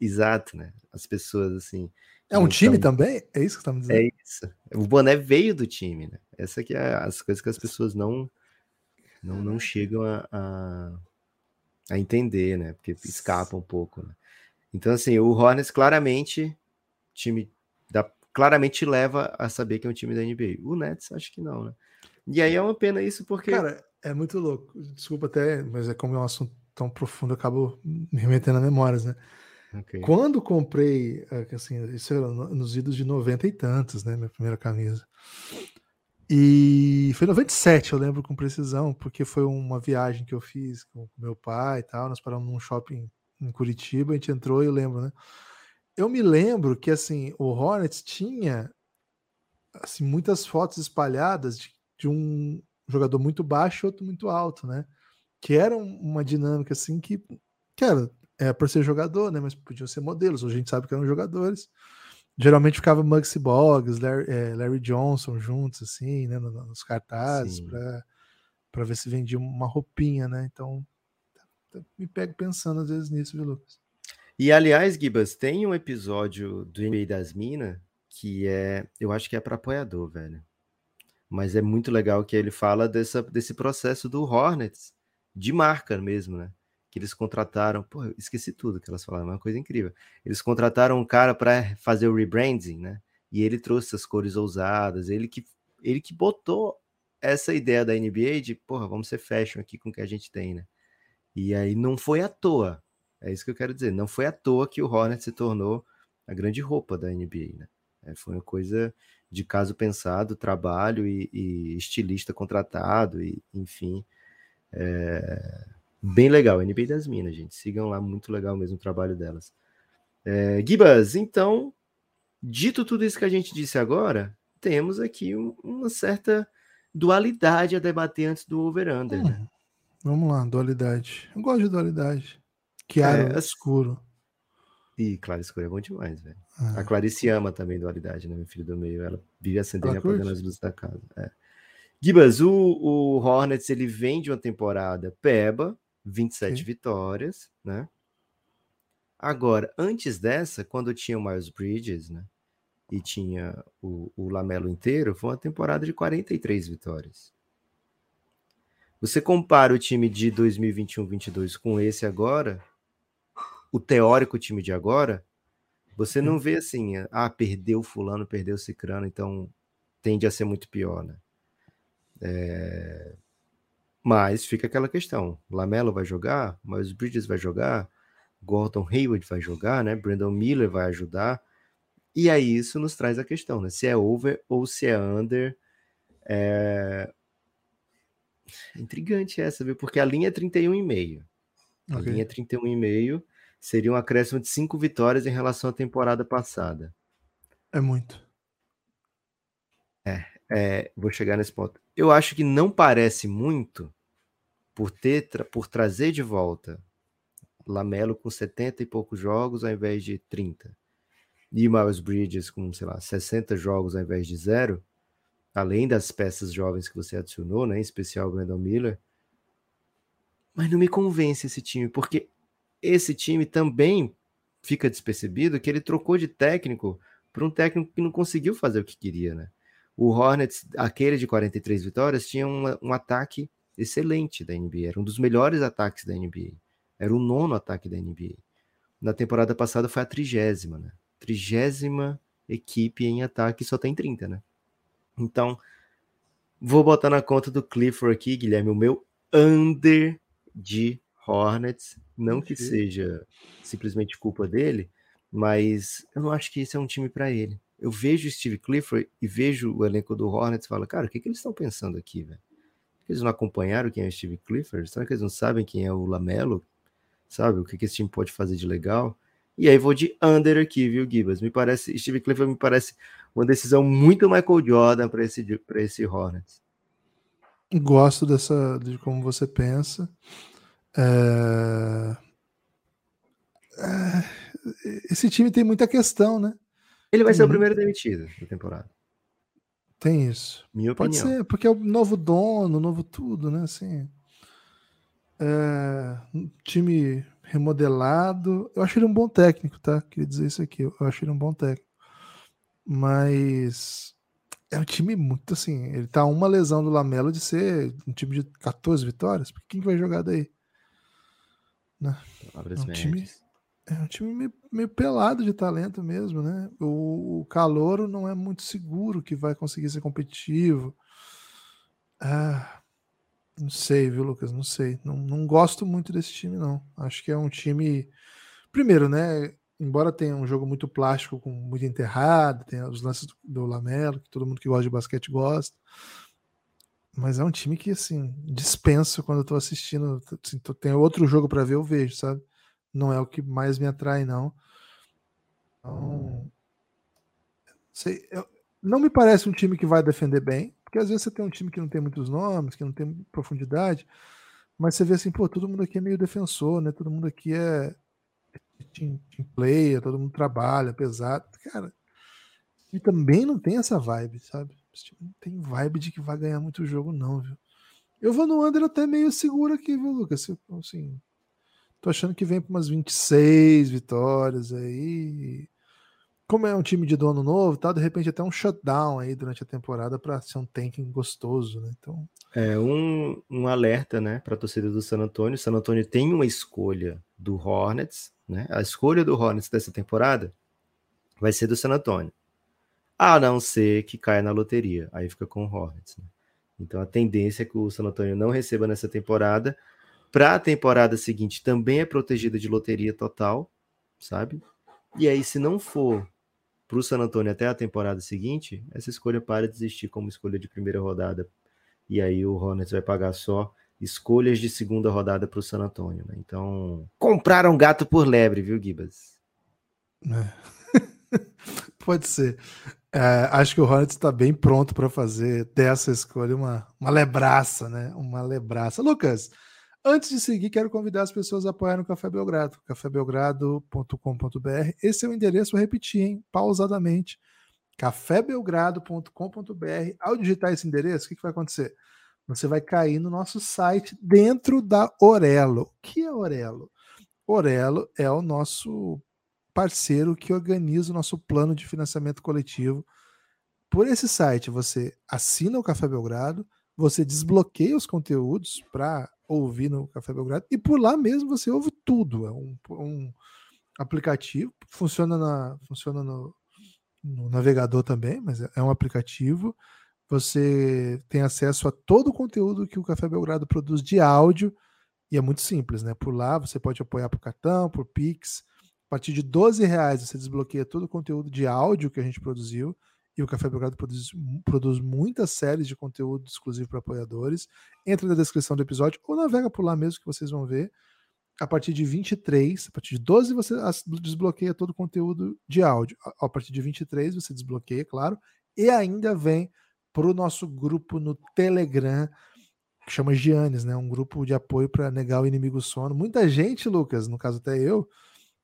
Exato, né? As pessoas assim. É um time tão... também? É isso que você tá me dizendo? É isso. O boné veio do time, né? Essa que é as coisas que as pessoas não não, não chegam a, a, a entender, né? Porque escapa um pouco, né? Então, assim, o Hornets claramente time da, claramente leva a saber que é um time da NBA. O Nets, acho que não, né? E aí é uma pena isso porque. Cara, é muito louco. Desculpa até, mas é como é um assunto tão profundo, eu acabo me remetendo a memórias, né? Okay. Quando comprei, é, assim, isso era nos idos de 90 e tantos, né? Minha primeira camisa. E foi 97, eu lembro com precisão, porque foi uma viagem que eu fiz com meu pai e tal. Nós paramos num shopping em Curitiba, a gente entrou e eu lembro, né? Eu me lembro que assim, o Hornets tinha assim, muitas fotos espalhadas de, de um jogador muito baixo e outro muito alto, né? Que era uma dinâmica assim que, cara, é por ser jogador, né? Mas podiam ser modelos, hoje a gente sabe que eram jogadores. Geralmente ficava Muggsy Boggs, Larry, é, Larry, Johnson juntos, assim, né? Nos cartazes, para ver se vendia uma roupinha, né? Então, me pego pensando às vezes nisso, viu, Lucas? E aliás, Gibas, tem um episódio do NBA das Minas que é, eu acho que é para apoiador, velho. Mas é muito legal que ele fala dessa, desse processo do Hornets, de marca mesmo, né? Que eles contrataram, pô, esqueci tudo que elas falaram, é uma coisa incrível. Eles contrataram um cara para fazer o rebranding, né? E ele trouxe essas cores ousadas, ele que ele que botou essa ideia da NBA de, porra, vamos ser fashion aqui com o que a gente tem, né? E aí não foi à toa. É isso que eu quero dizer. Não foi à toa que o Hornets se tornou a grande roupa da NBA, né? É, foi uma coisa de caso pensado, trabalho e, e estilista contratado, e enfim. É, bem legal, NBA das Minas, gente. Sigam lá, muito legal mesmo o trabalho delas. É, Gibas, então, dito tudo isso que a gente disse agora, temos aqui um, uma certa dualidade a debater antes do over-under. Hum, né? Vamos lá, dualidade. Eu gosto de dualidade. Que é, escuro. E Claro Escuro é bom demais, velho. Ah. A Clarice ama também dualidade, né? Meu filho do meio. Ela vive acendendo e apagando as luzes da casa. É. Gibas, o, o Hornets ele vem de uma temporada peba, 27 Sim. vitórias, né? Agora, antes dessa, quando tinha o Miles Bridges, né? E tinha o, o Lamelo inteiro, foi uma temporada de 43 vitórias. Você compara o time de 2021-22 com esse agora, o teórico time de agora, você não vê assim, ah, perdeu fulano, perdeu cicrano, então tende a ser muito pior, né? É... Mas fica aquela questão, Lamelo vai jogar, Miles Bridges vai jogar, Gordon Hayward vai jogar, né? Brandon Miller vai ajudar, e aí isso nos traz a questão, né? Se é over ou se é under, é... intrigante essa, viu? Porque a linha é 31,5. A okay. linha é 31,5 seria um acréscimo de cinco vitórias em relação à temporada passada. É muito. É, é, vou chegar nesse ponto. Eu acho que não parece muito por ter por trazer de volta Lamelo com 70 e poucos jogos ao invés de 30. E Miles Bridges com, sei lá, 60 jogos ao invés de zero, além das peças jovens que você adicionou, né, em especial o Brandon Miller. Mas não me convence esse time, porque esse time também fica despercebido que ele trocou de técnico para um técnico que não conseguiu fazer o que queria, né? O Hornets, aquele de 43 vitórias, tinha um, um ataque excelente da NBA, era um dos melhores ataques da NBA, era o nono ataque da NBA. Na temporada passada foi a trigésima, né? Trigésima equipe em ataque só tem 30, né? Então, vou botar na conta do Clifford aqui, Guilherme, o meu under de Hornets. Não que seja simplesmente culpa dele, mas eu não acho que esse é um time para ele. Eu vejo Steve Clifford e vejo o elenco do Hornets e falo, cara, o que, que eles estão pensando aqui, velho? Eles não acompanharam quem é o Steve Clifford? Será que eles não sabem quem é o Lamelo? Sabe? O que, que esse time pode fazer de legal? E aí vou de under aqui, viu, Gibas? Me parece, Steve Clifford me parece uma decisão muito Michael Jordan para esse, esse Hornets. Gosto dessa de como você pensa. É, é... Esse time tem muita questão, né? Ele vai ser o primeiro demitido da temporada. Tem isso. Minha Pode opinião. ser, porque é o novo dono, novo tudo, né? Assim, é... um time remodelado. Eu acho ele um bom técnico, tá? Queria dizer isso aqui. Eu acho ele um bom técnico. Mas é um time muito assim. Ele tá uma lesão do Lamelo de ser um time de 14 vitórias. Quem que vai jogar daí? Né? É um time, é um time meio, meio, pelado de talento mesmo, né? O, o Calouro não é muito seguro que vai conseguir ser competitivo. Ah, Não sei, viu, Lucas? Não sei. Não, não gosto muito desse time, não. Acho que é um time. Primeiro, né? Embora tenha um jogo muito plástico, com muito enterrado, tem os lances do, do Lamelo, que todo mundo que gosta de basquete gosta. Mas é um time que, assim, dispenso quando eu tô assistindo. Assim, tem outro jogo para ver, eu vejo, sabe? Não é o que mais me atrai, não. Então. Sei, eu, não me parece um time que vai defender bem, porque às vezes você tem um time que não tem muitos nomes, que não tem profundidade, mas você vê assim, pô, todo mundo aqui é meio defensor, né? Todo mundo aqui é team, team player, todo mundo trabalha pesado. Cara, e também não tem essa vibe, sabe? Não tem vibe de que vai ganhar muito jogo, não, viu? Eu vou no under até meio seguro aqui, viu, Lucas? Assim, tô achando que vem para umas 26 vitórias aí como é um time de dono novo, tá, de repente até um shutdown aí durante a temporada para ser um tanking gostoso, né? Então, é um, um alerta, né, para a torcida do San Antonio. O San Antonio tem uma escolha do Hornets, né? A escolha do Hornets dessa temporada vai ser do San Antonio. A não ser que caia na loteria, aí fica com o Hornets. Né? Então a tendência é que o San Antonio não receba nessa temporada. Para a temporada seguinte também é protegida de loteria total, sabe? E aí, se não for para o San Antonio até a temporada seguinte, essa escolha para de existir como escolha de primeira rodada. E aí o Hornets vai pagar só escolhas de segunda rodada para o San Antonio. Né? Então, compraram gato por lebre, viu, Gibas? É. Pode ser. É, acho que o Hornets está bem pronto para fazer dessa escolha uma, uma lebraça, né? Uma lebraça. Lucas, Antes de seguir, quero convidar as pessoas a apoiarem o Café Belgrado, cafébelgrado.com.br. Esse é o endereço, vou repetir, hein, pausadamente, cafébelgrado.com.br. Ao digitar esse endereço, o que, que vai acontecer? Você vai cair no nosso site dentro da Orelo. O que é Orelo? Orelo é o nosso parceiro que organiza o nosso plano de financiamento coletivo. Por esse site, você assina o Café Belgrado, você desbloqueia os conteúdos para ouvir no Café Belgrado e por lá mesmo você ouve tudo. É um, um aplicativo, funciona, na, funciona no, no navegador também, mas é, é um aplicativo. Você tem acesso a todo o conteúdo que o Café Belgrado produz de áudio e é muito simples, né? Por lá você pode apoiar por cartão, por Pix. A partir de 12 reais você desbloqueia todo o conteúdo de áudio que a gente produziu e o Café Belgrado produz, produz muitas séries de conteúdo exclusivo para apoiadores. Entra na descrição do episódio ou navega por lá mesmo que vocês vão ver. A partir de 23, a partir de 12 você desbloqueia todo o conteúdo de áudio. A partir de 23 você desbloqueia, claro, e ainda vem para o nosso grupo no Telegram, que chama Giannis, né? Um grupo de apoio para negar o inimigo sono. Muita gente, Lucas, no caso até eu,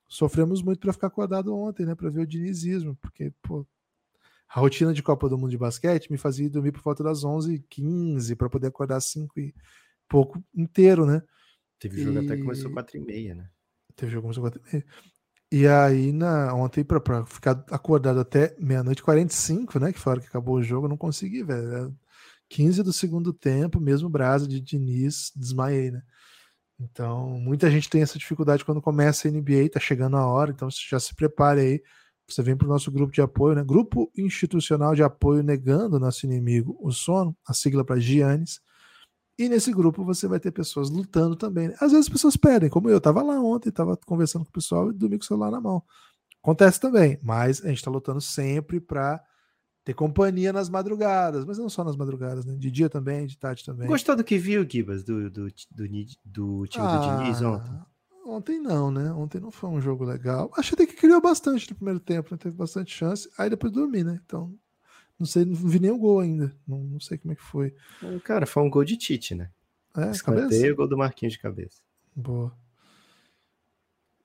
sofremos muito para ficar acordado ontem, né? Para ver o dinizismo, porque pô, a rotina de Copa do Mundo de basquete me fazia dormir por volta das 11h15 para poder acordar às 5 e pouco inteiro, né? Teve jogo e... até que começou 4 e meia, né? Teve jogo que começou 4 e meia. E aí, na, ontem, para ficar acordado até meia-noite 45, né? Que foi a hora que acabou o jogo, eu não consegui, velho. 15 do segundo tempo, mesmo brasa de Diniz, desmaiei, né? Então, muita gente tem essa dificuldade quando começa a NBA, tá chegando a hora, então já se prepare aí você vem para o nosso grupo de apoio, né? Grupo Institucional de Apoio Negando Nosso Inimigo, o Sono, a sigla para Giannis. E nesse grupo você vai ter pessoas lutando também. Às vezes as pessoas pedem, como eu estava lá ontem, estava conversando com o pessoal e dormi com o celular na mão. Acontece também, mas a gente está lutando sempre para ter companhia nas madrugadas, mas não só nas madrugadas, né? De dia também, de tarde também. Gostou do que viu, Gibas, do, do, do, do time ah, do Diniz ontem? Ontem não, né? Ontem não foi um jogo legal. Achei até que criou bastante no primeiro tempo, né? teve bastante chance. Aí depois dormi, né? Então, não sei, não vi nem o gol ainda. Não, não sei como é que foi. Cara, foi um gol de Tite, né? É, Escanteio, cabeça? gol do Marquinhos de cabeça. Boa.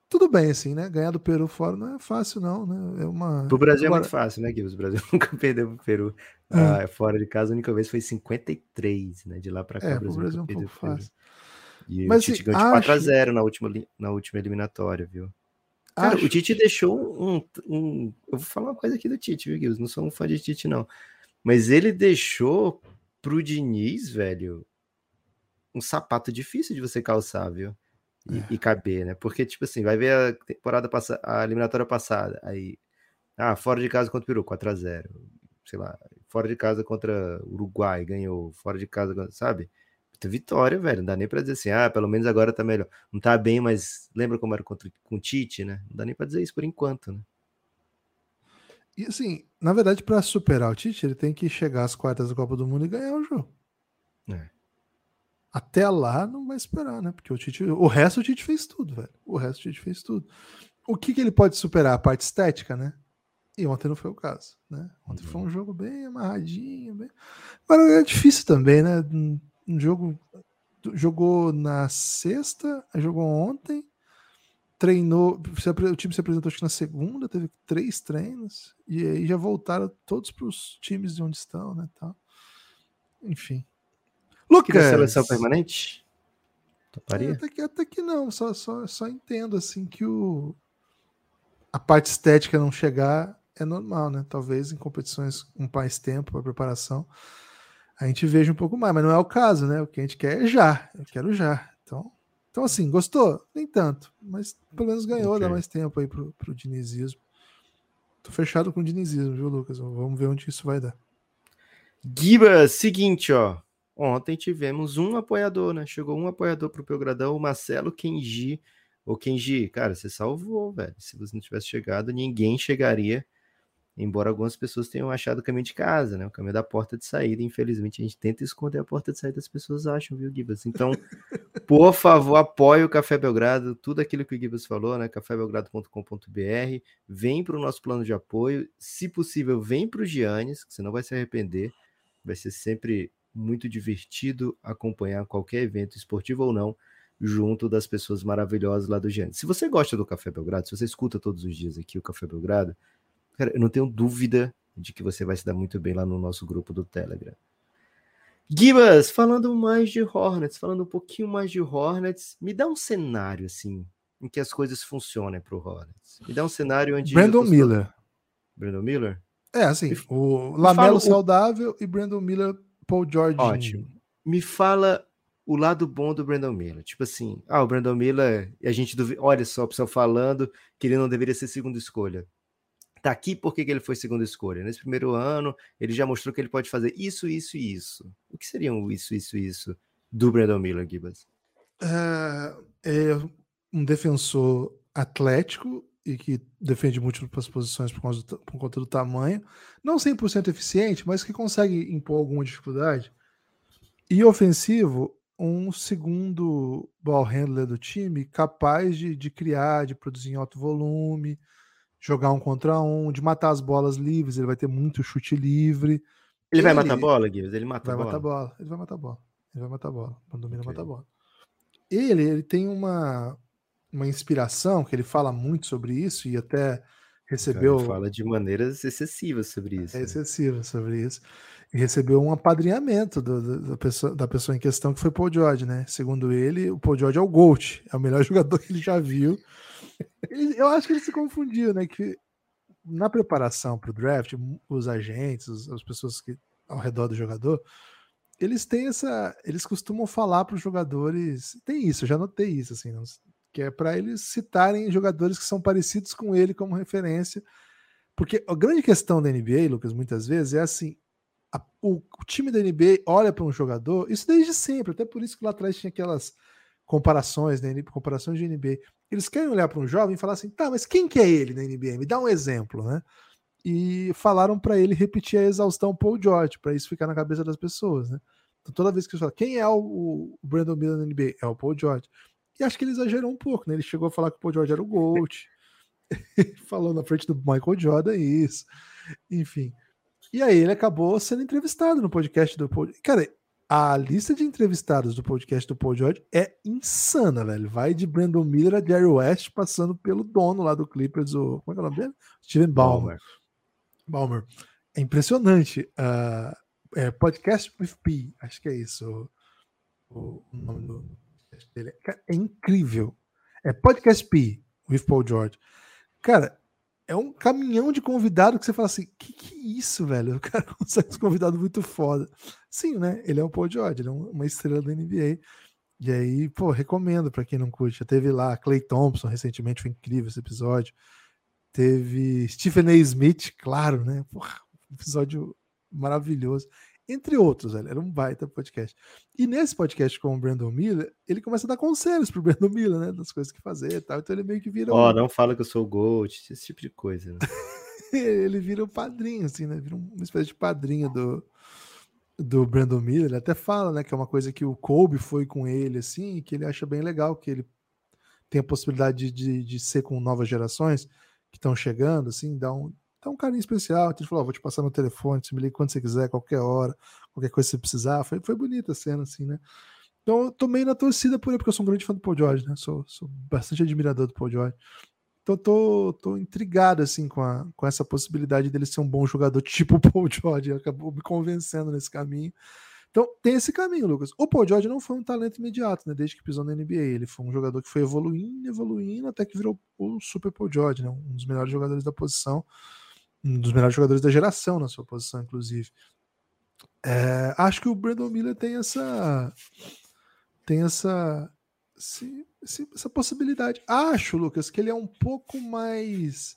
Tudo bem, assim, né? Ganhar do Peru fora não é fácil, não, né? É uma... Pro Brasil Agora... é muito fácil, né, Guilherme? O Brasil nunca perdeu pro Peru. É. Ah, fora de casa, a única vez foi 53, né? De lá pra cá, é, o Brasil, Brasil é um pouco fácil. E Mas, o Tite ganhou de acho... 4x0 na última, na última eliminatória, viu? Cara, acho... o Tite deixou um, um, Eu vou falar uma coisa aqui do Tite, viu, Guilherme? Não sou um fã de Tite, não. Mas ele deixou pro Diniz, velho, um sapato difícil de você calçar, viu? E, é. e, caber, né? Porque, tipo assim, vai ver a temporada passada, a eliminatória passada, aí. Ah, fora de casa contra o Peru, 4x0. Sei lá, fora de casa contra o Uruguai, ganhou. Fora de casa, sabe? Puta vitória, velho. Não dá nem pra dizer assim, ah, pelo menos agora tá melhor. Não tá bem, mas lembra como era contra, com o Tite, né? Não dá nem pra dizer isso por enquanto, né? E assim, na verdade, para superar o Tite, ele tem que chegar às quartas da Copa do Mundo e ganhar o jogo. É. Até lá não vai esperar, né? Porque o Tite, o resto o Tite fez tudo, velho. O resto o Tite fez tudo. O que, que ele pode superar? A parte estética, né? E ontem não foi o caso, né? Ontem uhum. foi um jogo bem amarradinho, bem... Agora é difícil também, né? Um jogo jogou na sexta, jogou ontem, treinou, o time se apresentou acho que na segunda, teve três treinos e aí já voltaram todos para os times de onde estão, né, tal. Enfim, Lucas. seleção permanente? Toparia? É, até, que, até que não, só, só, só entendo assim que o, a parte estética não chegar é normal, né? Talvez em competições com mais tempo para preparação a gente veja um pouco mais, mas não é o caso, né? O que a gente quer é já. Eu quero já. Então, então assim, gostou? Nem tanto, mas pelo menos ganhou, okay. dá mais tempo aí pro, pro dinizismo. Tô fechado com o dinizismo, viu, Lucas? Vamos ver onde isso vai dar. Giba, seguinte, ó. Ontem tivemos um apoiador, né? Chegou um apoiador pro Pelgradão, o Marcelo Kenji. Ô, Kenji, cara, você salvou, velho. Se você não tivesse chegado, ninguém chegaria. Embora algumas pessoas tenham achado o caminho de casa, né? O caminho da porta de saída. Infelizmente, a gente tenta esconder a porta de saída, as pessoas acham, viu, Gibas? Então, por favor, apoie o Café Belgrado, tudo aquilo que o Gibas falou, né? cafébelgrado.com.br. Vem para o nosso plano de apoio. Se possível, vem para o Giannis, que você não vai se arrepender. Vai ser sempre muito divertido acompanhar qualquer evento esportivo ou não, junto das pessoas maravilhosas lá do Giannis. Se você gosta do Café Belgrado, se você escuta todos os dias aqui o Café Belgrado, cara, eu não tenho dúvida de que você vai se dar muito bem lá no nosso grupo do Telegram. Gibas, falando mais de Hornets, falando um pouquinho mais de Hornets, me dá um cenário assim em que as coisas funcionem para o Hornets. Me dá um cenário onde Brandon Miller. Brandon Miller? É, assim, me, o Lamelo saudável e Brandon Miller Paul George. Ótimo. Me fala o lado bom do Brandon Miller. Tipo assim, ah, o Brandon Miller, a gente olha só o pessoal falando que ele não deveria ser segunda escolha. Tá aqui porque que ele foi segunda escolha. Nesse primeiro ano, ele já mostrou que ele pode fazer isso, isso e isso. O que seriam isso, isso e isso do Brandon Miller, Gibas? É, é um defensor atlético e que defende múltiplas posições por, do, por conta do tamanho. Não 100% eficiente, mas que consegue impor alguma dificuldade. E ofensivo, um segundo ball handler do time capaz de, de criar, de produzir em alto volume, jogar um contra um, de matar as bolas livres. Ele vai ter muito chute livre. Ele, ele vai matar a bola, Guilherme? Ele mata vai a bola? matar bola. Ele vai matar a bola. Ele vai matar a bola. Quando domina, okay. mata a bola. Ele, ele tem uma, uma inspiração, que ele fala muito sobre isso e até recebeu. Ele fala de maneiras excessivas sobre isso. É né? excessiva sobre isso. E recebeu um apadrinhamento do, do, da, pessoa, da pessoa em questão, que foi Paul George, né? Segundo ele, o Paul George é o GOAT, é o melhor jogador que ele já viu. Eu acho que ele se confundiu, né? Que na preparação para o draft, os agentes, as pessoas que ao redor do jogador, eles têm essa. Eles costumam falar para os jogadores. Tem isso, já notei isso, assim, que é para eles citarem jogadores que são parecidos com ele como referência. Porque a grande questão da NBA, Lucas, muitas vezes é assim: a, o, o, time da NBA olha para um jogador, isso desde sempre, até por isso que lá atrás tinha aquelas comparações, né, comparações de NBA. Eles querem olhar para um jovem e falar assim: tá, mas quem que é ele na NBA? Me dá um exemplo, né? E falaram para ele repetir a exaustão Paul George, para isso ficar na cabeça das pessoas, né? Então, toda vez que eles falam quem é o, Brandon Miller na NBA, é o Paul George. E acho que ele exagerou um pouco, né? Ele chegou a falar que o Paul George era o GOAT. Falou na frente do Michael Jordan isso. Enfim. E aí ele acabou sendo entrevistado no podcast do Paul. Cara, a lista de entrevistados do podcast do Paul George é insana, velho. Vai de Brandon Miller a Jerry West, passando pelo dono lá do Clippers, o. Como é que é o nome dele? Steven Ballmer. Ballmer. É impressionante. Uh, é podcast with P, acho que é isso o, o nome do, dele. Cara, é incrível. É Podcast P, with Paul George. Cara, é um caminhão de convidado que você fala assim: que que é isso, velho? O cara consegue um convidado muito foda. Sim, né? Ele é o Paul George, ele é uma estrela da NBA. E aí, pô, recomendo para quem não curte. Já teve lá Clay Thompson recentemente, foi incrível esse episódio. Teve Stephen A. Smith, claro, né? Porra, episódio maravilhoso. Entre outros, velho. Era um baita podcast. E nesse podcast com o Brandon Miller, ele começa a dar conselhos pro Brandon Miller, né? Das coisas que fazer e tal. Então ele meio que vira. Ó, oh, um... não fala que eu sou o Gold, esse tipo de coisa. Né? ele vira um padrinho, assim, né? Vira uma espécie de padrinho do, do Brandon Miller. Ele até fala, né? Que é uma coisa que o Kobe foi com ele, assim, que ele acha bem legal, que ele tem a possibilidade de, de, de ser com novas gerações que estão chegando, assim, dá um, dá um carinho especial. Então ele falou: oh, vou te passar no telefone, você me liga quando você quiser, qualquer hora, qualquer coisa que você precisar. Foi, foi bonita a cena, assim, né? Então eu tô meio na torcida por ele, porque eu sou um grande fã do Paul George, né? Sou, sou bastante admirador do Paul George. Então tô, tô intrigado, assim, com, a, com essa possibilidade dele ser um bom jogador tipo o Paul George. Acabou me convencendo nesse caminho. Então tem esse caminho, Lucas. O Paul George não foi um talento imediato, né? Desde que pisou na NBA. Ele foi um jogador que foi evoluindo, evoluindo, até que virou o Super Paul George, né? Um dos melhores jogadores da posição, um dos melhores jogadores da geração na sua posição, inclusive. É, acho que o Brandon Miller tem essa. Tem essa. Esse, essa possibilidade. Acho, Lucas, que ele é um pouco mais.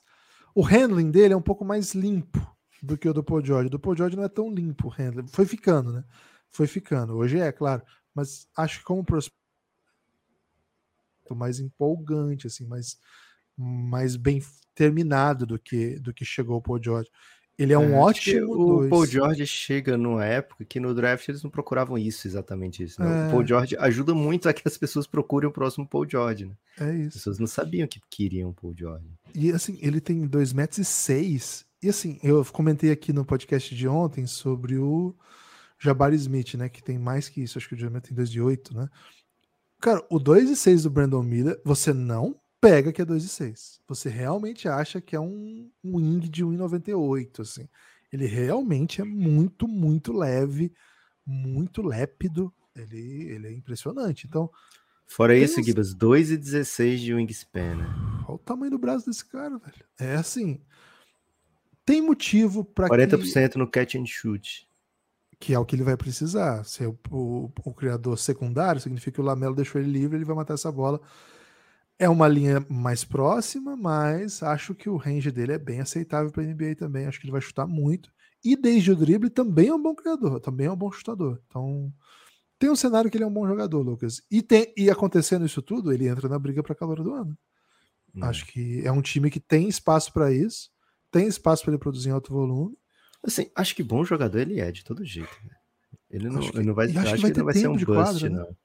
O handling dele é um pouco mais limpo do que o do Paul George. O do Paul George não é tão limpo o handling. Foi ficando, né? foi ficando. Hoje é, claro, mas acho que como prospecto mais empolgante, assim, mais, mais bem terminado do que do que chegou o Paul George. Ele é um é, ótimo. O dois. Paul George chega numa época que no draft eles não procuravam isso, exatamente isso. Né? É. O Paul George ajuda muito a que as pessoas procurem o próximo Paul George. Né? É isso. As pessoas não sabiam que queriam o Paul George. E assim, ele tem 2,6 metros e seis. E assim, eu comentei aqui no podcast de ontem sobre o Jabari Smith, né? Que tem mais que isso, acho que o Jabari tem 2 de 8, né? Cara, o 2 e 6 do Brandon Miller, você não pega que é 2 e 6. Você realmente acha que é um, um wing de 1,98, assim. Ele realmente é muito, muito leve, muito lépido. Ele, ele é impressionante. Então. Fora isso, uns... Gibas, 2 e 16 de wingspan, né? Olha o tamanho do braço desse cara, velho. É assim. Tem motivo para 40% que... no catch and shoot que é o que ele vai precisar. Ser o, o, o, criador secundário significa que o Lamelo deixou ele livre, ele vai matar essa bola. É uma linha mais próxima, mas acho que o range dele é bem aceitável para a NBA também. Acho que ele vai chutar muito. E desde o drible também é um bom criador, também é um bom chutador. Então tem um cenário que ele é um bom jogador, Lucas. E, tem, e acontecendo isso tudo, ele entra na briga para calor do ano. Hum. Acho que é um time que tem espaço para isso, tem espaço para ele produzir em alto volume Assim, acho que bom jogador ele é, de todo jeito. Né? Ele não, que, ele não vai, acho, acho que, vai, que não vai ser um bust, né? não.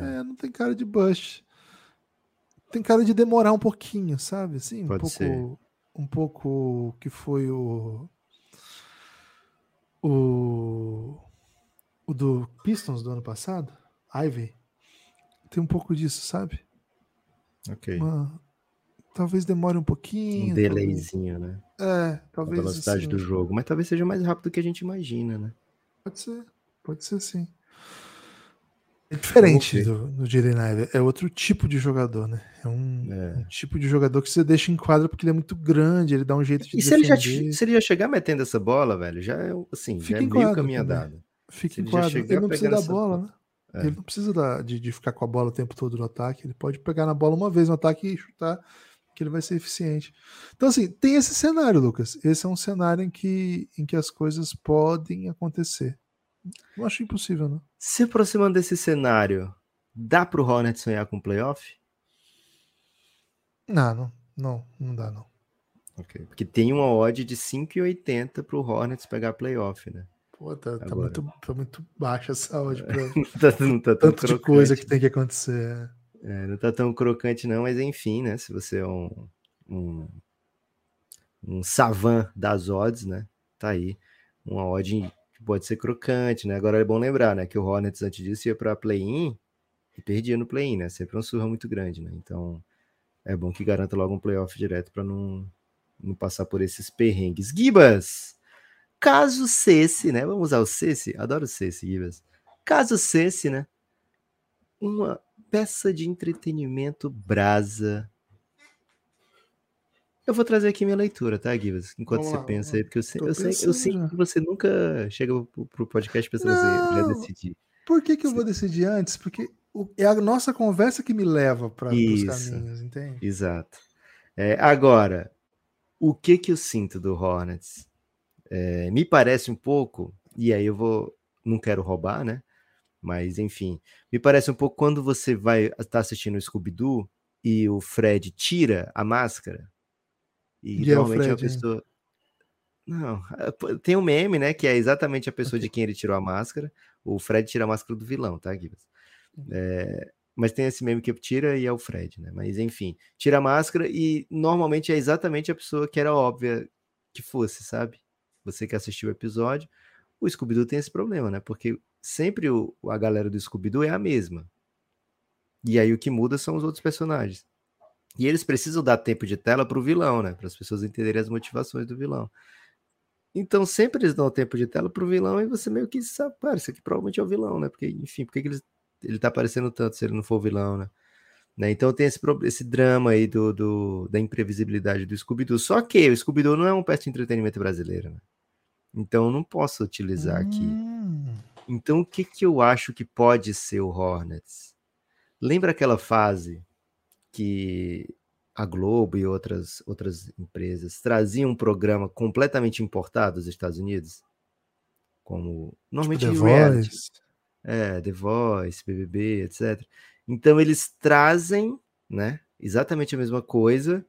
É. é. não tem cara de bust. Tem cara de demorar um pouquinho, sabe? Assim, um Pode pouco, ser. um pouco que foi o o o do Pistons do ano passado, Ivy. Tem um pouco disso, sabe? Ok. Uma, talvez demore um pouquinho. Um delayzinho, talvez... né? É, talvez. A velocidade assim, do jogo. Mas talvez seja mais rápido do que a gente imagina, né? Pode ser, pode ser sim. É diferente do, do Jaden É outro tipo de jogador, né? É um, é um, tipo de jogador que você deixa em quadra porque ele é muito grande, ele dá um jeito de. E se ele, já, se ele já chegar metendo essa bola, velho, já é assim, Fica já é meio caminho andado. Fica em quadra. Ele não precisa da bola, né? É. Ele não precisa da, de, de, ficar com a bola o tempo todo no ataque. Ele pode pegar na bola uma vez no ataque e chutar que ele vai ser eficiente. Então, assim, tem esse cenário, Lucas. Esse é um cenário em que, em que as coisas podem acontecer. Não acho impossível, não. Se aproximando desse cenário, dá para o Hornets sonhar com playoff? Não, não, não, não dá, não. Ok, porque tem uma odd de 5,80 para o Hornets pegar playoff, né? Pô, tá, tá, muito, tá muito baixa essa odd para tá, não tá tanto de coisa que tem que acontecer. É, não tá tão crocante, não, mas enfim, né? Se você é um, um, um savan das odds, né? Tá aí. Uma odd que pode ser crocante, né? Agora é bom lembrar, né? Que o Hornets antes disso ia para play-in e perdia no play-in, né? Sempre uma surra muito grande, né? Então é bom que garanta logo um playoff direto para não, não passar por esses perrengues. Gibas! Caso cesse, né? Vamos usar o cesse? Adoro cesse, Gibas. Caso cesse, né? Uma peça de entretenimento brasa. Eu vou trazer aqui minha leitura, tá, Givas? Enquanto vamos você lá, pensa aí, porque eu, sei, eu, sei, eu sei que você nunca chega pro podcast pensando assim, já decidi. Por que, que eu vou decidir antes? Porque é a nossa conversa que me leva para os caminhos, entende? Exato. É, agora, o que que eu sinto do Hornets? É, me parece um pouco, e aí eu vou não quero roubar, né? Mas, enfim, me parece um pouco quando você vai estar tá assistindo o Scooby-Doo e o Fred tira a máscara. E, e normalmente é a pessoa. Não, é, tem um meme, né? Que é exatamente a pessoa de quem ele tirou a máscara. O Fred tira a máscara do vilão, tá, Gibbs? Uhum. É, mas tem esse meme que tira e é o Fred, né? Mas enfim, tira a máscara e normalmente é exatamente a pessoa que era óbvia que fosse, sabe? Você que assistiu o episódio, o Scooby-Doo tem esse problema, né? Porque sempre o, a galera do Scooby-Doo é a mesma. E aí o que muda são os outros personagens. E eles precisam dar tempo de tela para o vilão, né? Para as pessoas entenderem as motivações do vilão. Então sempre eles dão tempo de tela para o vilão e você meio que sabe, cara, isso aqui provavelmente é o vilão, né? Porque, enfim, por que, que ele tá aparecendo tanto se ele não for o vilão, né? né? Então tem esse, esse drama aí do, do da imprevisibilidade do Scooby-Doo. Só que o Scooby-Doo não é um peça de entretenimento brasileiro, né? Então não posso utilizar hum. aqui. Então o que, que eu acho que pode ser o Hornets? Lembra aquela fase que a Globo e outras, outras empresas traziam um programa completamente importado dos Estados Unidos? Como normalmente tipo The Voice. É, The Voice, BBB, etc. Então eles trazem, né, exatamente a mesma coisa.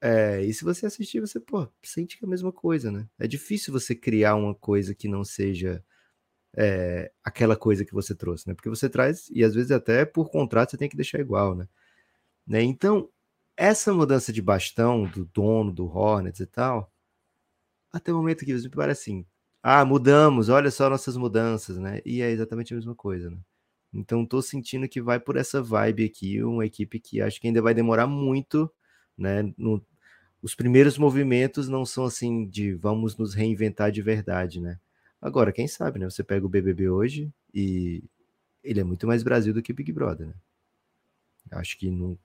É, e se você assistir, você, pô, sente que é a mesma coisa, né? É difícil você criar uma coisa que não seja é, aquela coisa que você trouxe, né? Porque você traz, e às vezes até por contrato você tem que deixar igual, né? Né? Então, essa mudança de bastão do dono do Hornets e tal, até o momento que me parece assim, ah, mudamos, olha só nossas mudanças, né? E é exatamente a mesma coisa, né? Então, tô sentindo que vai por essa vibe aqui, uma equipe que acho que ainda vai demorar muito, né? No, os primeiros movimentos não são assim de vamos nos reinventar de verdade, né? Agora, quem sabe, né? Você pega o BBB hoje e ele é muito mais Brasil do que Big Brother, né? Acho que não,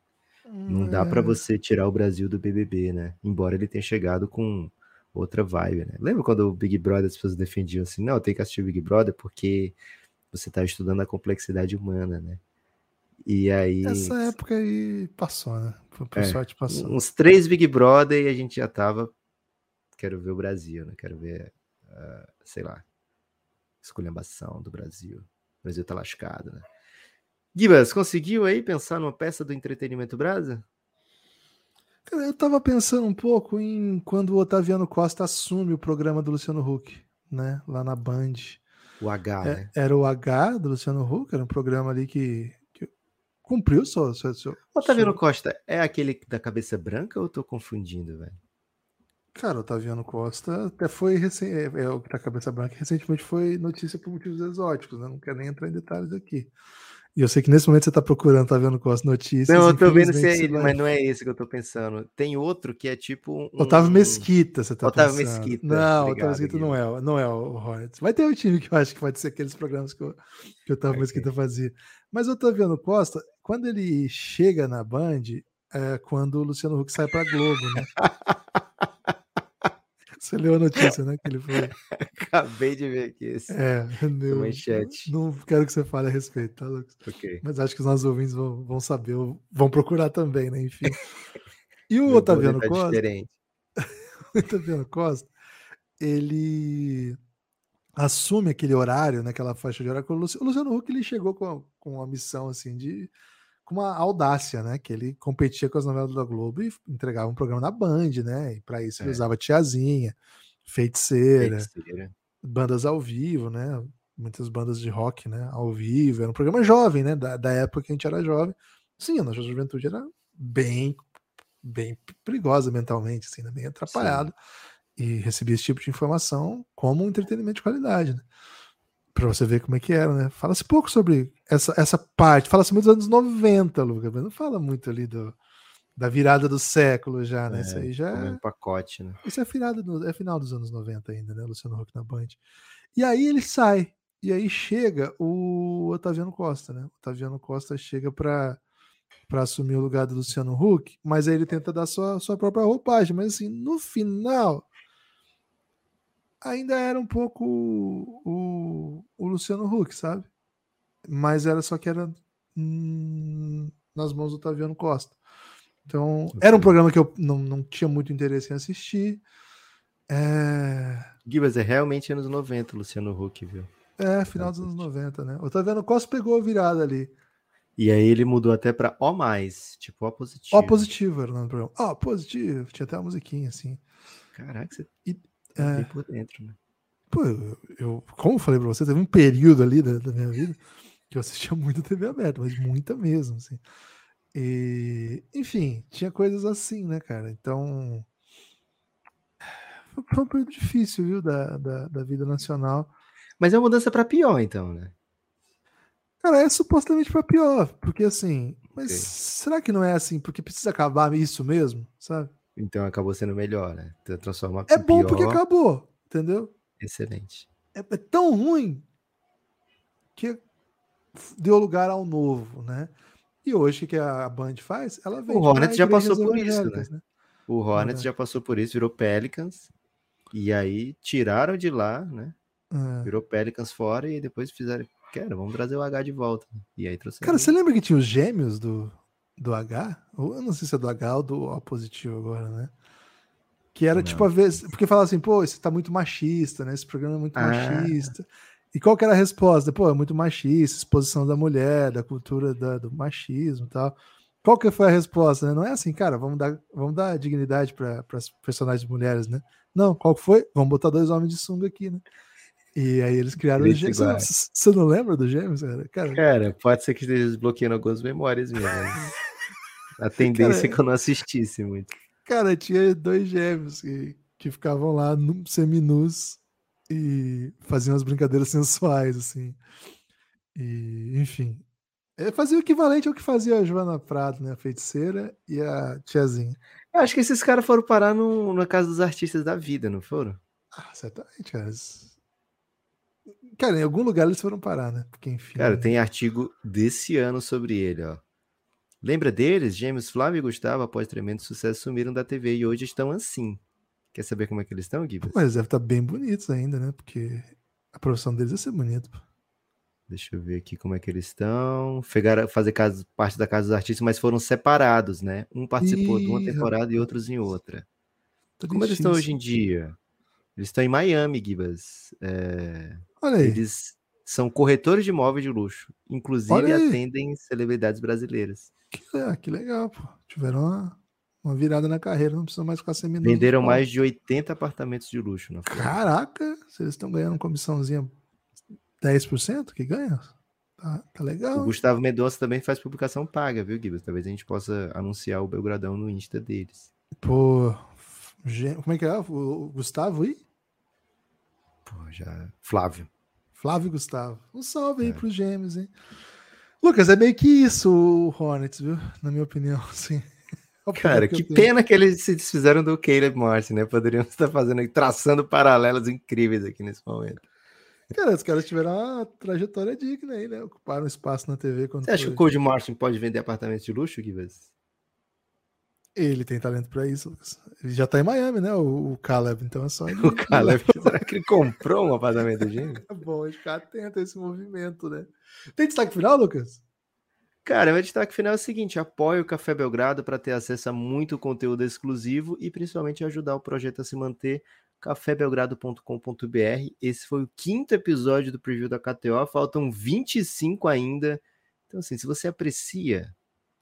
não dá para hum. você tirar o Brasil do BBB, né? Embora ele tenha chegado com outra vibe, né? Lembra quando o Big Brother as pessoas defendiam assim, não, tem que assistir o Big Brother porque você tá estudando a complexidade humana, né? E aí. Essa época aí passou, né? Por, é, sorte passou. Uns três Big Brother e a gente já tava. Quero ver o Brasil, né? Quero ver, uh, sei lá, esculhambação do Brasil. O Brasil tá lascado, né? Gibas, conseguiu aí pensar numa peça do entretenimento brasa? Eu tava pensando um pouco em quando o Otaviano Costa assume o programa do Luciano Huck, né? Lá na Band. O H, é, né? Era o H do Luciano Huck, era um programa ali que, que cumpriu seu, seu, seu. Otaviano seu... Costa é aquele da cabeça branca ou eu tô confundindo, velho? Cara, o Otaviano Costa até foi recém, é, é o que tá cabeça branca, recentemente foi notícia por motivos exóticos, né? Não quero nem entrar em detalhes aqui. E eu sei que nesse momento você tá procurando, tá vendo com as notícias. Não, eu tô vendo se é ele, vai... mas não é esse que eu tô pensando. Tem outro que é tipo um. Otávio Mesquita, você tá Otávio pensando. Mesquita. Não, Obrigado, Otávio Mesquita não é, não é o Hornets. Vai ter um time que eu acho que pode ser aqueles programas que, eu, que o Otávio okay. Mesquita fazia. Mas o Otaviano Costa, quando ele chega na Band, é quando o Luciano Huck sai pra Globo, né? Você leu a notícia, né? Que ele foi. Acabei de ver aqui esse. É, meu, manchete. Não quero que você fale a respeito, tá, Lucas? Ok. Mas acho que os nossos ouvintes vão, vão saber, vão procurar também, né? Enfim. E o Otaviano tá Costa. Diferente. o Otaviano Costa, ele assume aquele horário, naquela né, faixa de horário. O Luciano Huck ele chegou com, com uma missão assim de com uma audácia, né? Que ele competia com as novelas da Globo e entregava um programa na Band, né? E para isso ele é. usava Tiazinha, feiticeira, feiticeira, bandas ao vivo, né? Muitas bandas de rock, né? Ao vivo. Era um programa jovem, né? Da, da época que a gente era jovem. Sim, a nossa juventude era bem, bem perigosa mentalmente, assim, né? bem atrapalhada. E recebia esse tipo de informação como um entretenimento de qualidade, né? Para você ver como é que era, né? Fala-se pouco sobre essa, essa parte, fala-se muito dos anos 90, Lucas, mas não fala muito ali do, da virada do século já, né? É, isso aí já é um pacote, né? Isso é, final do, é final dos anos 90 ainda, né? Luciano Huck na Band. E aí ele sai, e aí chega o Otaviano Costa, né? O Otaviano Costa chega para para assumir o lugar do Luciano Huck, mas aí ele tenta dar sua, sua própria roupagem, mas assim, no final ainda era um pouco o, o Luciano Huck, sabe? Mas era só que era hum, nas mãos do Taviano Costa. Então, era um programa que eu não, não tinha muito interesse em assistir. É. Gibas, é realmente anos 90, Luciano Huck, viu? É, final dos anos 90, né? O Costa pegou a virada ali. E aí ele mudou até pra O+, tipo O positivo. O positivo era o nome do programa. Ó, positivo. Tinha até uma musiquinha assim. Caraca, você E, é, por dentro, né? pô, eu, como eu falei pra você, teve um período ali da, da minha vida que eu assistia muita TV aberta, mas muita mesmo, assim. E, enfim, tinha coisas assim, né, cara? Então. foi- um período difícil, viu, da, da, da vida nacional. Mas é uma mudança pra pior, então, né? Cara, é supostamente pra pior, porque assim. Mas Ok. será que não é assim? Porque precisa acabar isso mesmo, sabe? Então acabou sendo melhor, né? Tra- Transformar É bom pior, porque acabou, entendeu? Excelente. É, é tão ruim que deu lugar ao novo, né? E hoje o que a Band faz? Ela vem Hornets já passou por isso, né? O Hornets Verdade. já passou por isso, virou Pelicans. E aí tiraram de lá, né? É. Virou Pelicans fora e depois fizeram. Quero, vamos trazer o H de volta. E aí trouxeram. Cara, você lembra que tinha os gêmeos do, do H? Ou eu não sei se é do H ou do O positivo agora, né? Que era Não. tipo a vez. Porque falava assim, pô, esse tá muito machista, né? Esse programa é muito Ah. machista. E qual que era a resposta? Pô, é muito machista, exposição da mulher, da cultura da- do machismo e tal. Qual que foi a resposta? Né? Não é assim, cara, vamos dar, vamos dar dignidade para as personagens mulheres, né? Não, qual que foi? Vamos botar dois homens de sunga aqui, né? E aí eles criaram os gêmeos. Você, não- lembra dos gêmeos, cara? Cara, Cara, pode ser que esteja desbloqueando algumas memórias minhas. A tendência é que eu não assistisse muito. Cara, tinha dois gêmeos que, que ficavam lá num- seminus e faziam as brincadeiras sensuais, assim. E, enfim. É, fazia o equivalente ao que fazia a Joana Prado, né? A feiticeira e a tiazinha. Eu acho que esses caras foram parar no, na casa dos artistas da vida, não foram? Ah, certamente, cara. Cara, em algum lugar eles foram parar, né? Porque, enfim. Cara, tem artigo desse ano sobre ele, ó. Lembra deles? Gêmeos Flávio e Gustavo, após tremendo sucesso, sumiram da TV e hoje estão assim. Quer saber como é que eles estão, Gibas? Mas devem estar bem bonitos ainda, né? Porque a profissão deles é ser bonito. Deixa eu ver aqui como é que eles estão. Pegaram fazer casa- parte da Casa dos Artistas, mas foram separados, né? Um participou de uma Ih, temporada e outros em outra. Como eles estão hoje em dia? Eles estão em Miami, Gibas. É, Olha aí. Eles são corretores de imóveis de luxo. Inclusive atendem celebridades brasileiras. Que, ah, que legal, pô. Tiveram uma, uma virada na carreira, não precisam mais ficar seminando. Venderam mais de 80 apartamentos de luxo na. Caraca, se eles estão ganhando comissãozinha 10% que ganha, tá, tá O legal. hein? Gustavo Mendonça também faz publicação paga, viu, Gibas? Talvez a gente possa anunciar o Belgradão no Insta deles. Pô, como é que é? O o Gustavo e Pô, já. Flávio. Flávio e Gustavo. Um salve aí É. pros gêmeos, hein? Lucas, é meio que isso o Hornets, viu? Na minha opinião, assim. É Cara, que tenho. pena que eles se desfizeram do Caleb Morse, né? Poderiam estar fazendo, aí, traçando paralelos incríveis aqui nesse momento. Cara, os caras tiveram uma trajetória digna aí, né? Ocuparam espaço na TV quando Você acha que o Cody Martin pode vender apartamentos de luxo, Gibas? Ele tem talento pra isso, Lucas. Ele já tá em Miami, né? O, o Caleb, então é só ele. O Caleb, será que ele comprou um apartamento gêmeo? É bom a gente ficar atento a esse movimento, né? Tem destaque final, Lucas? Cara, meu destaque final é o seguinte: apoie o Café Belgrado para ter acesso a muito conteúdo exclusivo e principalmente ajudar o projeto a se manter. cafébelgrado.com.br. Esse foi o quinto episódio do preview da KTO, faltam 25 ainda. Então, assim, se você aprecia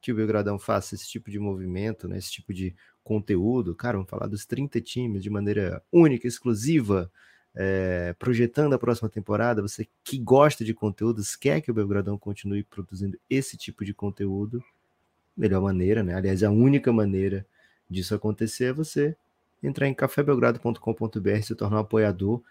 que o Belgradão faça esse tipo de movimento, né, esse tipo de conteúdo, cara, vamos falar dos 30 times de maneira única, exclusiva, é, projetando a próxima temporada, você que gosta de conteúdos, quer que o Belgradão continue produzindo esse tipo de conteúdo, melhor maneira, né? Aliás, a única maneira disso acontecer é você entrar em cafébelgrado.com.br, se tornar um apoiador.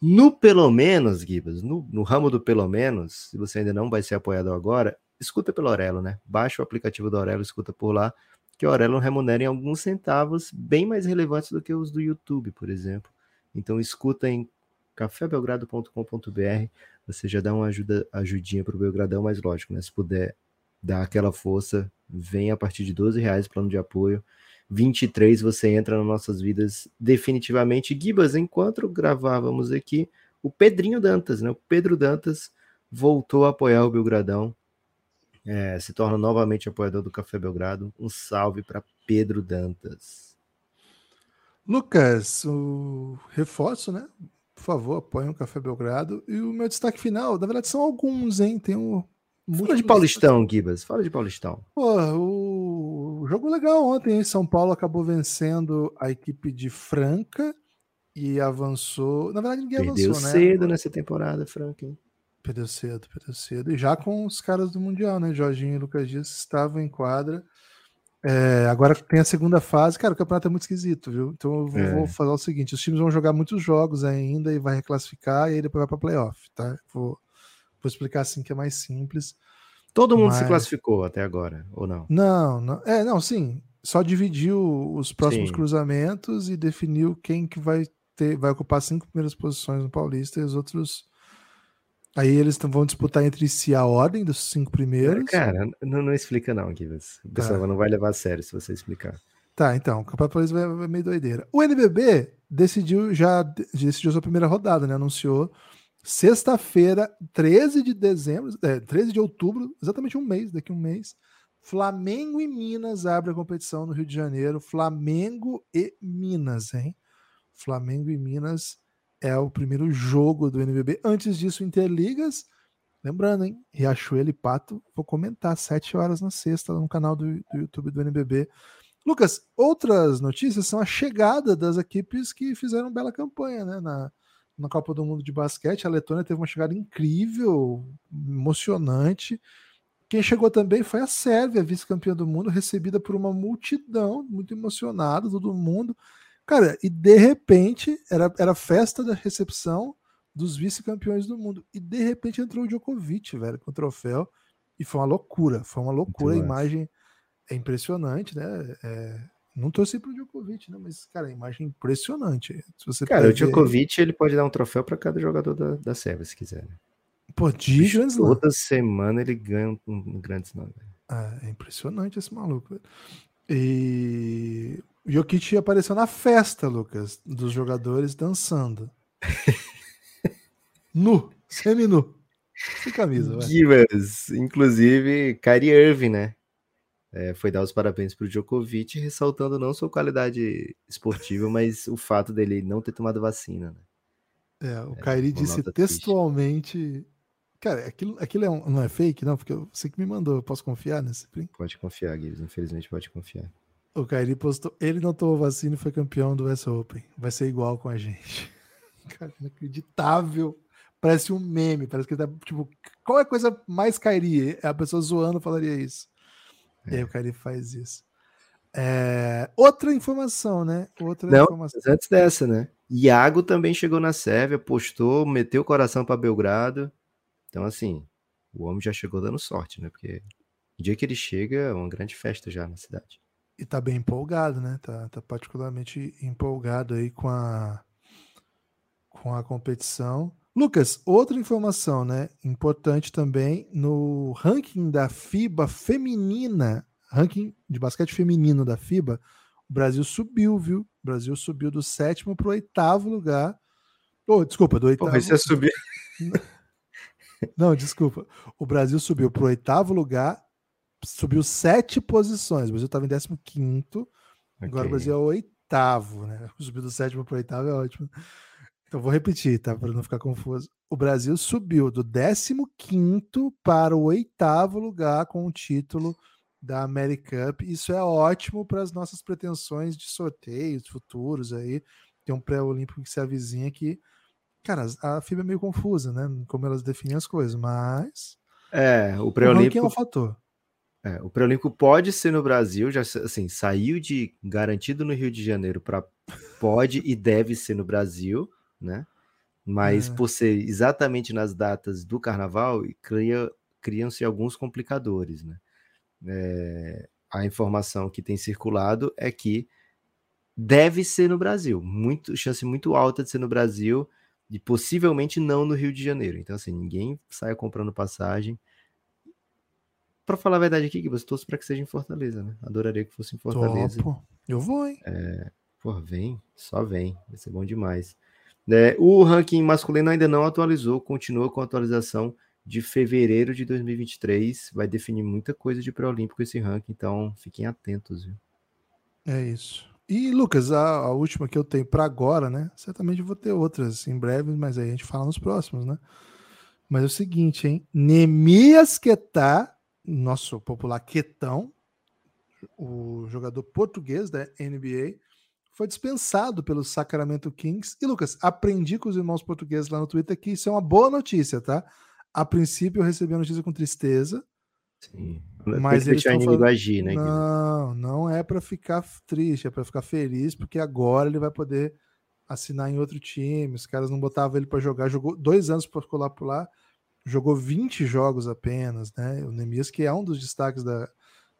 No pelo menos, Gibas, no, no ramo do pelo menos, se você ainda não vai ser apoiador agora, escuta pelo Aurelo, né? Baixa o aplicativo do Aurelo, escuta por lá, que o Aurelo remunera em alguns centavos bem mais relevantes do que os do YouTube, por exemplo. Então escuta em cafébelgrado.com.br, você já dá uma ajuda, ajudinha para o Belgradão, mas lógico, né? Se puder dar aquela força, vem a partir de 12 reais plano de apoio. 23 você entra nas nossas vidas definitivamente. Gibas, enquanto gravávamos aqui, o Pedrinho Dantas, né? O Pedro Dantas voltou a apoiar o Belgradão. É, se torna novamente apoiador do Café Belgrado. Um salve para Pedro Dantas. Lucas, o reforço, né? Por favor, apoiem o Café Belgrado. E o meu destaque final, na verdade, são alguns, hein? Tem um. Fala de Paulistão, Gibas. Fala de Paulistão. Pô, o jogo legal ontem, hein? São Paulo acabou vencendo a equipe de Franca e avançou. Na verdade, ninguém Perdeu avançou, né? cedo nessa temporada, Franca. Hein? Perdeu cedo, perdeu cedo. E já com os caras do Mundial, né? Jorginho e Lucas Dias estavam em quadra. É, agora tem a segunda fase. Cara, o campeonato é muito esquisito, viu? Então eu vou, é. vou fazer o seguinte: os times vão jogar muitos jogos ainda e vai reclassificar e aí depois vai para playoff, tá? Vou, vou explicar assim que é mais simples. Todo mundo Mas... se classificou até agora, ou não? Não, não. É, não, sim. Só dividiu os próximos sim. cruzamentos e definiu quem que vai ter, vai ocupar cinco primeiras posições no Paulista e os outros Aí eles vão disputar entre si a ordem dos cinco primeiros. Cara, não, não explica não, Kivas. O pessoal tá. não vai levar a sério se você explicar. Tá, então, o Campeonato Paulista vai, vai meio doideira. O NBB decidiu já decidiu sua primeira rodada, né? Anunciou sexta-feira, 13 de dezembro, é, 13 de outubro, exatamente um mês, daqui um mês. Flamengo e Minas abre a competição no Rio de Janeiro. Flamengo e Minas, hein? Flamengo e Minas é o primeiro jogo do NBB. Antes disso, Interligas. Lembrando, hein? Riachuelo e Pato, vou comentar, 7 horas na sexta, no canal do, do YouTube do NBB. Lucas, outras notícias são a chegada das equipes que fizeram bela campanha né, na, na Copa do Mundo de Basquete. A Letônia teve uma chegada incrível, emocionante. Quem chegou também foi a Sérvia, vice-campeã do mundo, recebida por uma multidão, muito emocionada, todo mundo. Cara, e de repente era, era festa da recepção dos vice-campeões do mundo. E de repente entrou o Djokovic, velho, com o troféu. E foi uma loucura, foi uma loucura. Muito a imagem é impressionante, né? É, não torci pro Djokovic, né? Mas, cara, a imagem é impressionante. Se você cara, o Djokovic ele pode dar um troféu para cada jogador da, da Sérvia, se quiser. Né? Pô, de Toda semana ele ganha um, um grande slam. É, é impressionante esse maluco. Velho. E o Jokic apareceu na festa, Lucas, dos jogadores dançando. nu, semi-nu. Sem camisa, Givas, inclusive, Kyrie Irving, né? É, foi dar os parabéns para o Djokovic, ressaltando não sua qualidade esportiva, mas o fato dele não ter tomado vacina. Né? É, o é, Kyrie disse textualmente. Triste. Cara, aquilo, aquilo é um, não é fake, não? Porque você que me mandou, eu posso confiar nesse print? Pode confiar, Gibbs, infelizmente pode confiar. O Kairi postou, ele não tomou vacina e foi campeão do US Open. Vai ser igual com a gente. Cara, inacreditável. Parece um meme, parece que tá, tipo, qual é a coisa mais Kairi? A pessoa zoando falaria isso. É. E aí o Kairi faz isso. É... Outra informação, né? Outra não, informação. antes dessa, né? Iago também chegou na Sérvia, postou, meteu o coração para Belgrado. Então, assim, o homem já chegou dando sorte, né? Porque o dia que ele chega, é uma grande festa já na cidade e tá bem empolgado, né? Tá, tá particularmente empolgado aí com a com a competição. Lucas, outra informação, né? Importante também no ranking da FIBA feminina, ranking de basquete feminino da FIBA, o Brasil subiu, viu? O Brasil subiu do sétimo para o oitavo lugar. Oh, desculpa, do oitavo. Pô, você subiu. Não, desculpa. O Brasil subiu para o oitavo lugar subiu sete posições. O Brasil estava em 15. Okay. Agora o Brasil é o oitavo, né? Subiu do sétimo para o oitavo é ótimo. Então vou repetir, tá? Para não ficar confuso. O Brasil subiu do 15 para o oitavo lugar com o título da America Cup. Isso é ótimo para as nossas pretensões de sorteios futuros aí. Tem um pré-olímpico que se avizinha que, cara, a FIBA é meio confusa, né? Como elas definem as coisas, mas. É, o pré-olímpico. é um fator. É, o pré-olímpico pode ser no Brasil, já assim, saiu de garantido no Rio de Janeiro para pode e deve ser no Brasil, né? Mas é. por ser exatamente nas datas do carnaval, cria, criam-se alguns complicadores, né? É, a informação que tem circulado é que deve ser no Brasil, muito chance muito alta de ser no Brasil e possivelmente não no Rio de Janeiro. Então assim, ninguém saia comprando passagem para falar a verdade aqui, que você torce para que seja em Fortaleza, né? Adoraria que fosse em Fortaleza. Topo. Eu vou, hein? É, pô, vem, só vem, vai ser bom demais. É, o ranking masculino ainda não atualizou, continua com a atualização de fevereiro de 2023. Vai definir muita coisa de pré-olímpico esse ranking, então fiquem atentos, viu? É isso. E, Lucas, a, a última que eu tenho para agora, né? Certamente vou ter outras em breve, mas aí a gente fala nos próximos, né? Mas é o seguinte, hein? Nemias Quetá, nosso popular Quetão, o jogador português da NBA, foi dispensado pelo Sacramento Kings. E, Lucas, aprendi com os irmãos portugueses lá no Twitter que isso é uma boa notícia, tá? A princípio eu recebi a notícia com tristeza. Sim. Mas eles estão falando... agir, né? Não, não é para ficar triste, é para ficar feliz, porque agora ele vai poder assinar em outro time. Os caras não botavam ele para jogar, jogou dois anos para colar por lá, jogou 20 jogos apenas, né? O Nemias, que é um dos destaques da,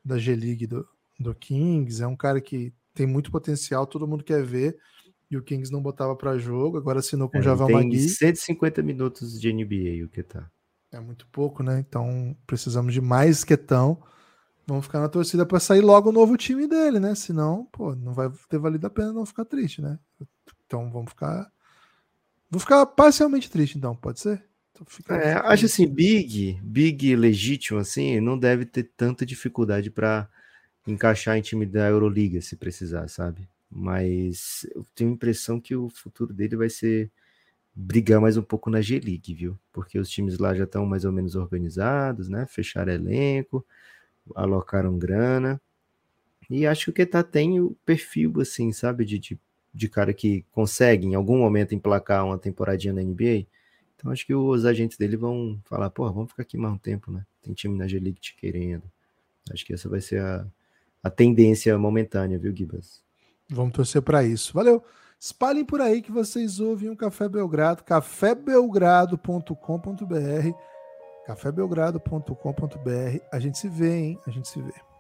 da G-League do, do Kings, é um cara que tem muito potencial, todo mundo quer ver, e o Kings não botava para jogo, agora assinou com é, o Javal tem Magui. 150 minutos de NBA, o que tá. É muito pouco, né? Então precisamos de mais quetão. Vamos ficar na torcida para sair logo o novo time dele, né? Senão, pô, não vai ter valido a pena não ficar triste, né? Então vamos ficar. Vou ficar parcialmente triste, então, pode ser? Então, é, acho assim, Big, Big legítimo, assim, não deve ter tanta dificuldade para encaixar em time da Euroliga, se precisar, sabe? Mas eu tenho a impressão que o futuro dele vai ser brigar mais um pouco na G-League, viu? Porque os times lá já estão mais ou menos organizados, né? Fecharam elenco, alocaram grana. E acho que o Ketá tem o perfil, assim, sabe? De, de, de, cara que consegue em algum momento emplacar uma temporadinha na NBA. Então acho que os agentes dele vão falar, pô, vamos ficar aqui mais um tempo, né? Tem time na G-League te querendo. Acho que essa vai ser a, a tendência momentânea, viu, Gibas? Vamos torcer para isso. Valeu. Espalhem por aí que vocês ouvem o Café Belgrado, cafébelgrado.com.br, cafébelgrado.com.br. A gente se vê, hein? A gente se vê.